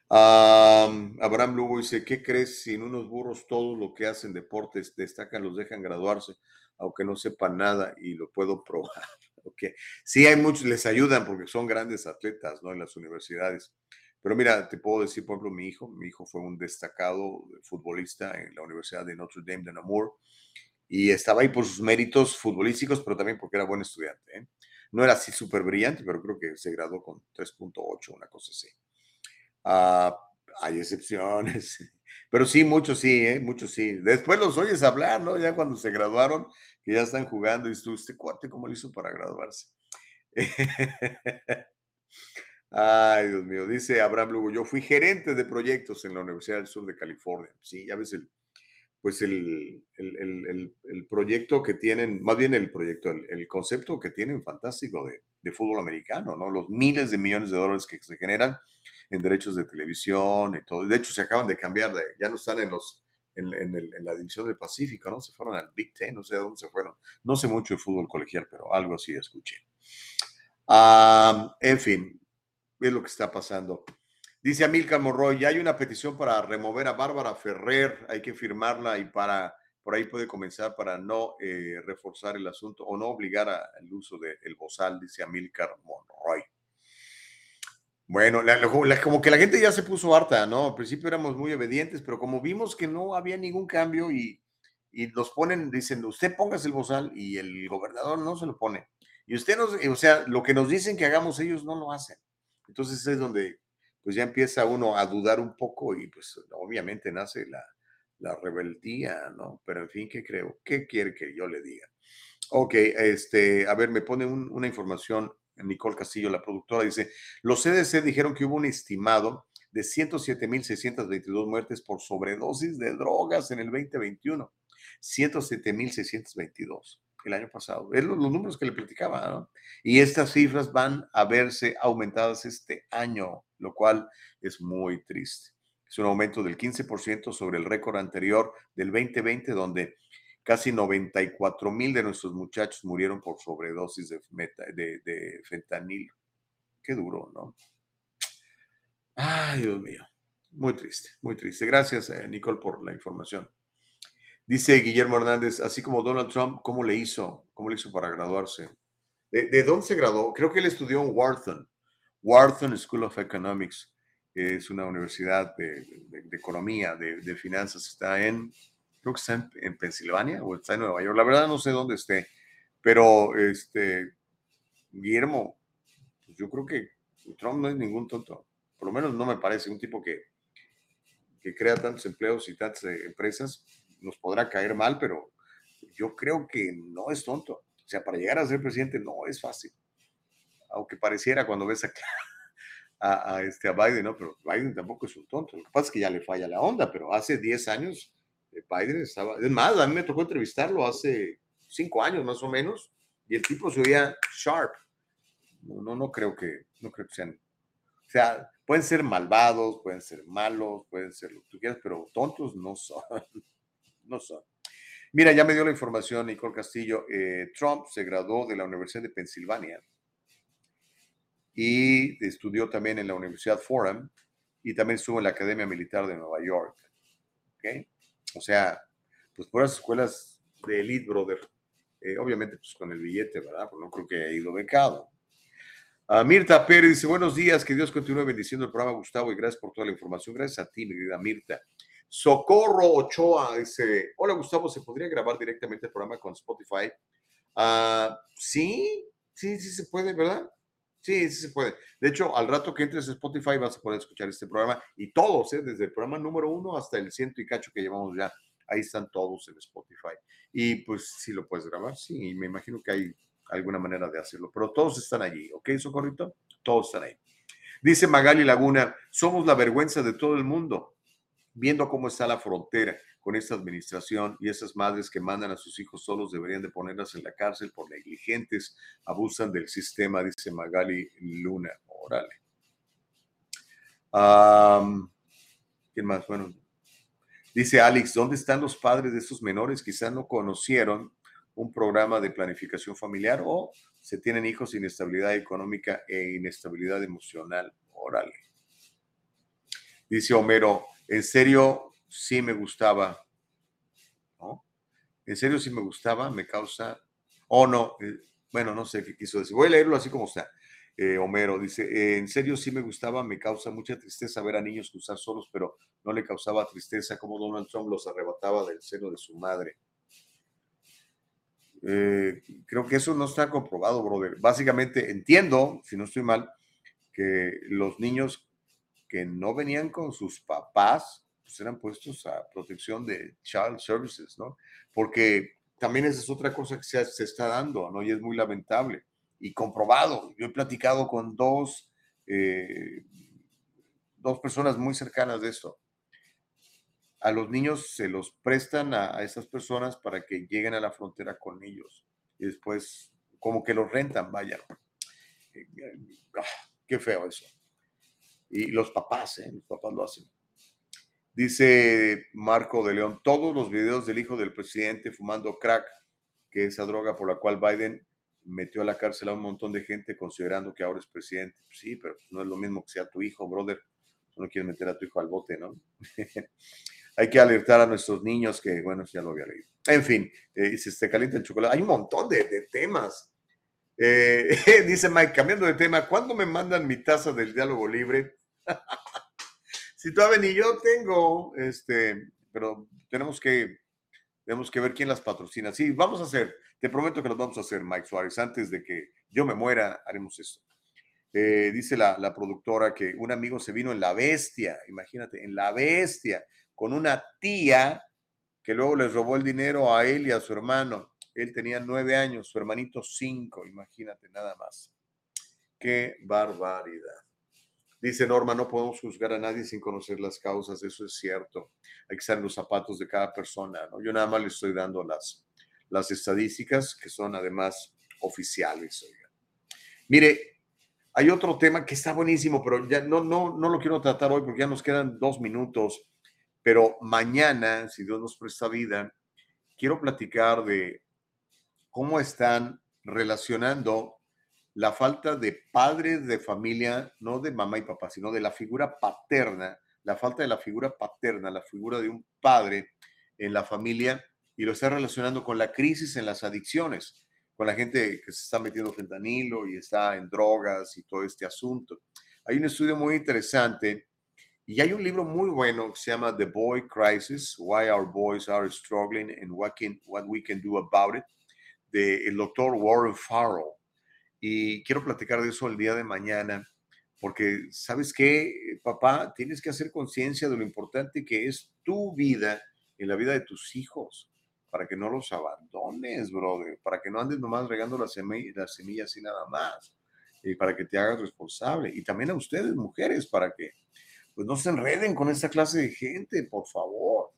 Am, Abraham Lugo dice, ¿qué crees si en unos burros todos lo que hacen deportes destacan, los dejan graduarse, aunque no sepan nada y lo puedo probar? Ok. Sí, hay muchos, les ayudan porque son grandes atletas, ¿no? En las universidades. Pero mira, te puedo decir, por ejemplo, mi hijo, mi hijo fue un destacado futbolista en la Universidad de Notre Dame de Namur y estaba ahí por sus méritos futbolísticos, pero también porque era buen estudiante. ¿eh? No era así súper brillante, pero creo que se graduó con 3.8, una cosa así. Ah, hay excepciones, pero sí, muchos sí, ¿eh? muchos sí. Después los oyes hablar, ¿no? Ya cuando se graduaron, que ya están jugando, y tú, este cuate, ¿cómo lo hizo para graduarse? Ay, Dios mío, dice Abraham Lugo, yo fui gerente de proyectos en la Universidad del Sur de California. Sí, ya ves el, pues el, el, el, el proyecto que tienen, más bien el proyecto, el, concepto que tienen fantástico de, de fútbol americano, ¿no? Los miles de millones de dólares que se generan en derechos de televisión y todo. De hecho, se acaban de cambiar, de, ya no están en los en, en, en, la división del Pacífico, ¿no? Se fueron al Big Ten, no sé a dónde se fueron. No sé mucho de fútbol colegial, pero algo así escuché. Um, en fin, es lo que está pasando. Dice Amilcar Morroy, ya hay una petición para remover a Bárbara Ferrer, hay que firmarla y para, por ahí puede comenzar para no eh, reforzar el asunto o no obligar al uso del de bozal, dice Amilcar Monroy. Bueno, como que la gente ya se puso harta, ¿no? Al principio éramos muy obedientes, pero como vimos que no había ningún cambio y, y nos ponen, dicen, usted póngase el bozal y el gobernador no se lo pone. Y usted nos, o sea, lo que nos dicen que hagamos ellos no lo hacen. Entonces es donde pues ya empieza uno a dudar un poco y pues obviamente nace la, la rebeldía, ¿no? Pero en fin, ¿qué creo? ¿Qué quiere que yo le diga? Ok, este, a ver, me pone un, una información Nicole Castillo, la productora, dice, los CDC dijeron que hubo un estimado de 107.622 muertes por sobredosis de drogas en el 2021. 107.622 el año pasado. Es los, números que le platicaba, ¿no? Y estas cifras van a verse aumentadas este año, lo cual es muy triste. Es un aumento del 15% sobre el récord anterior del 2020, donde casi 94 mil de nuestros muchachos murieron por sobredosis de, meta. Qué duro, ¿no? Ay, Dios mío. Muy triste, muy triste. Gracias, eh, Nicole, por la información. Dice Guillermo Hernández, así como Donald Trump, ¿cómo le hizo? ¿Cómo le hizo para graduarse? ¿De, de dónde se graduó? Creo que él estudió en Wharton, Wharton School of Economics. Es una universidad de, economía, de, finanzas. Está en, creo en, Pensilvania o está en Nueva York. La verdad no sé dónde esté, pero este, Guillermo, pues yo creo que Trump no es ningún tonto. Por lo menos no me parece un tipo que, que crea tantos empleos y tantas eh, empresas nos podrá caer mal, pero yo creo que no es tonto. O sea, para llegar a ser presidente no es fácil. Aunque pareciera cuando ves a, a, a, este, a Biden, ¿no? Pero Biden tampoco es un tonto. Lo que pasa es que ya le falla la onda, pero hace 10 años eh, Biden estaba... Es más, a mí me tocó entrevistarlo hace 5 años más o menos y el tipo se veía sharp. No, no, no creo que, no creo que sean... O sea, pueden ser malvados, pueden ser malos, pueden ser lo que tú quieras, pero tontos no son no son. Mira, ya me dio la información Nicole Castillo. Eh, Trump se graduó de la Universidad de Pensilvania y estudió también en la Universidad Fordham y también estuvo en la Academia Militar de Nueva York. ¿Okay? O sea, pues por las escuelas de elite, brother. Eh, obviamente, pues con el billete, ¿verdad? Pues no creo que haya ido becado. Ah, Mirta Pérez dice, buenos días, que Dios continúe bendiciendo el programa, Gustavo, y gracias por toda la información. Gracias a ti, mi querida Mirta. Socorro Ochoa dice, hola Gustavo, ¿se podría grabar directamente el programa con Spotify? Ah, sí, sí, sí se puede, ¿verdad? Sí, sí se puede. De hecho, al rato que entres a Spotify vas a poder escuchar este programa y todos, ¿eh? desde el programa número uno hasta el ciento y cacho que llevamos ya, ahí están todos en Spotify. Y pues sí lo puedes grabar, sí, me imagino que hay alguna manera de hacerlo, pero todos están allí, ¿ok, Socorrito? Todos están ahí. Dice Magali Laguna, somos la vergüenza de todo el mundo, viendo cómo está la frontera con esta administración y esas madres que mandan a sus hijos solos deberían de ponerlas en la cárcel por negligentes, abusan del sistema, dice Magali Luna. Órale. ¿Quién más? Bueno, dice Alex, ¿dónde están los padres de esos menores? Quizás no conocieron un programa de planificación familiar o se tienen hijos sin estabilidad económica e inestabilidad emocional. Órale. Dice Homero, en serio, sí me gustaba. ¿No? En serio, sí me gustaba, me causa. O oh, no, eh, bueno, no sé qué quiso decir. Voy a leerlo así como está. Eh, Homero dice, en serio sí me gustaba, me causa mucha tristeza ver a niños cruzar solos, pero no le causaba tristeza como Donald Trump los arrebataba del seno de su madre. Eh, creo que eso no está comprobado, brother. Básicamente entiendo, si no estoy mal, que los niños que no venían con sus papás, pues eran puestos a protección de Child Services, ¿no? Porque también esa es otra cosa que se, se está dando, ¿no? Y es muy lamentable y comprobado. Yo he platicado con dos, eh, dos personas muy cercanas de esto a los niños se los prestan a, esas personas para que lleguen a la frontera con ellos y después como que los rentan, vaya. Eh, ah, qué feo eso. Y los papás, ¿eh? los papás lo hacen. Dice Marco de León, todos los videos del hijo del presidente fumando crack, que es esa droga por la cual Biden metió a la cárcel a un montón de gente considerando que ahora es presidente. Sí, pero no es lo mismo que sea tu hijo, brother. No quieres meter a tu hijo al bote, ¿no? hay que alertar a nuestros niños que, bueno, ya lo había leído. En fin, eh, si se calienta el chocolate, hay un montón de, temas. Eh, dice Mike, cambiando de tema, ¿cuándo me mandan mi taza del diálogo libre? si todavía ni yo tengo, este, pero tenemos que, tenemos que ver quién las patrocina. Sí, vamos a hacer, te prometo que lo vamos a hacer, Mike Suárez, antes de que yo me muera, haremos esto. Eh, dice la, la productora que un amigo se vino en la bestia, imagínate, en la bestia con una tía que luego les robó el dinero a él y a su hermano. Él tenía nueve años, su hermanito cinco, imagínate nada más. Qué barbaridad. Dice Norma, no podemos juzgar a nadie sin conocer las causas, eso es cierto. Hay que estar en los zapatos de cada persona. ¿no? Yo nada más le estoy dando las, las estadísticas que son además oficiales. Mire, hay otro tema que está buenísimo, pero ya no, no, no lo quiero tratar hoy porque ya nos quedan dos minutos. Pero mañana, si Dios nos presta vida, quiero platicar de cómo están relacionando la falta de padres de familia, no de mamá y papá, sino de la figura paterna, la falta de la figura paterna, la figura de un padre en la familia, y lo está relacionando con la crisis en las adicciones, con la gente que se está metiendo fentanilo y está en drogas y todo este asunto. Hay un estudio muy interesante y hay un libro muy bueno que se llama The Boy Crisis, Why Our Boys Are Struggling and What, can, what We Can Do About It, del doctor Warren Farrell. Y quiero platicar de eso el día de mañana, porque sabes qué, papá, tienes que hacer conciencia de lo importante que es tu vida en la vida de tus hijos, para que no los abandones, brother, para que no andes nomás regando las semillas, las semillas y nada más, y para que te hagas responsable. Y también a ustedes, mujeres, para que pues no se enreden con esta clase de gente, por favor.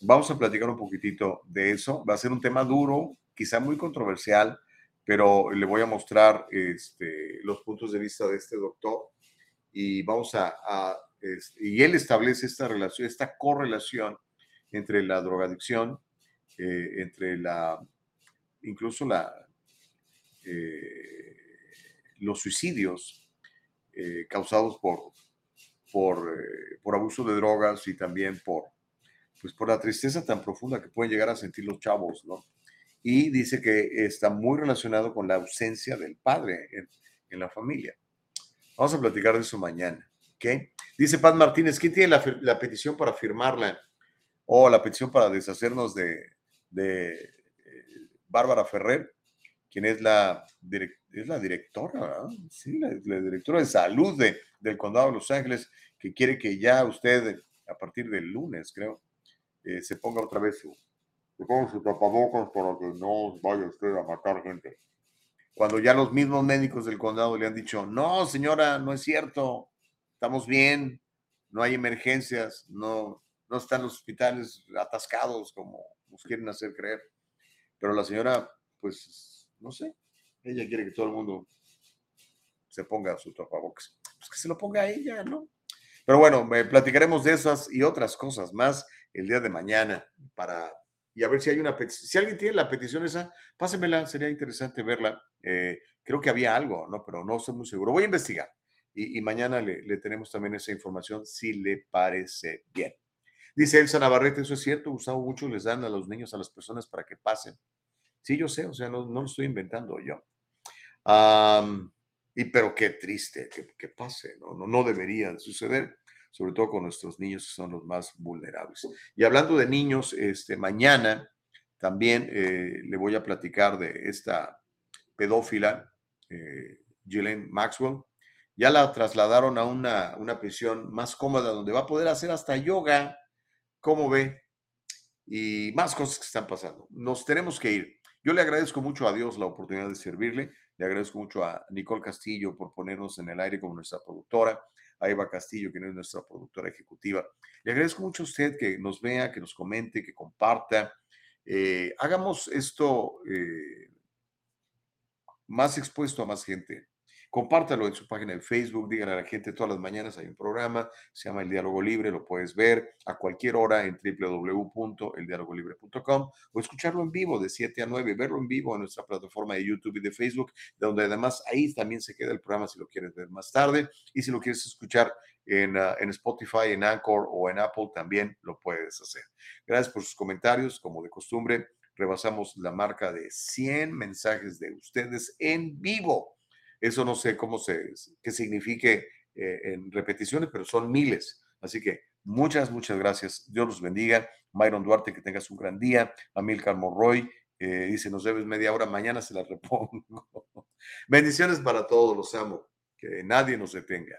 Vamos a platicar un poquitito de eso. Va a ser un tema duro, quizá muy controversial, pero le voy a mostrar este, los puntos de vista de este doctor y vamos a, y él establece esta relación, esta correlación entre la drogadicción, eh, entre la, incluso la, eh, los suicidios eh, causados por por, por abuso de drogas y también por, pues por la tristeza tan profunda que pueden llegar a sentir los chavos, ¿no? Y dice que está muy relacionado con la ausencia del padre en, en la familia. Vamos a platicar de eso mañana. ¿ok? Dice Paz Martínez, ¿quién tiene la, petición para firmarla? O la petición para deshacernos de, de eh, Bárbara Ferrer, quien es la, es la directora. Sí, la, la, directora de salud de, del condado de Los Ángeles, que quiere que ya usted, a partir del lunes, creo, eh, se ponga otra vez su, se ponga su tapabocas para que no vaya usted a matar gente. Cuando ya los mismos médicos del condado le han dicho, no, señora, no es cierto, estamos bien, no hay emergencias, no, no están los hospitales atascados como nos quieren hacer creer. Pero la señora, pues, no sé, ella quiere que todo el mundo se ponga su tapabocas. Pues que se lo ponga ella, ¿no? Pero bueno, platicaremos de esas y otras cosas más el día de mañana para y a ver si hay una petición. Si alguien tiene la petición esa, pásemela, sería interesante verla. Eh, creo que había algo, ¿no? Pero no estoy muy seguro. Voy a investigar y, mañana le, tenemos también esa información si le parece bien. Dice Elsa Navarrete, eso es cierto, Gustavo, mucho les dan a los niños, a las personas para que pasen. Sí, yo sé, o sea, no, no lo estoy inventando yo. Y pero qué triste que, que pase, ¿no? ¿no? No debería de suceder sobre todo con nuestros niños que son los más vulnerables. Y hablando de niños, este, mañana también eh, le voy a platicar de esta pedófila, eh, Maxwell. Ya la trasladaron a una, una prisión más cómoda donde va a poder hacer hasta yoga, como ve, y más cosas que están pasando. Nos tenemos que ir. Yo le agradezco mucho a Dios la oportunidad de servirle. Le agradezco mucho a Nicole Castillo por ponernos en el aire como nuestra productora a Eva Castillo, que es nuestra productora ejecutiva. Le agradezco mucho a usted que nos vea, que nos comente, que comparta. Eh, hagamos esto eh, más expuesto a más gente. Compártalo en su página de Facebook, díganle a la gente todas las mañanas hay un programa, se llama El Diálogo Libre, lo puedes ver a cualquier hora en www.eldialogolibre.com o escucharlo en vivo de 7 a 9, verlo en vivo en nuestra plataforma de YouTube y de Facebook, donde además ahí también se queda el programa si lo quieres ver más tarde y si lo quieres escuchar en, uh, en Spotify, en Anchor o en Apple, también lo puedes hacer. Gracias por sus comentarios, como de costumbre, rebasamos la marca de 100 mensajes de ustedes en vivo. Eso no sé cómo se, qué signifique eh, en repeticiones, pero son miles. Así que muchas, muchas gracias. Dios los bendiga. Myron Duarte, que tengas un gran día. Amilcar Morroy, eh, dice, nos debes media hora, mañana se la repongo. Bendiciones para todos, los amo. Que nadie nos detenga.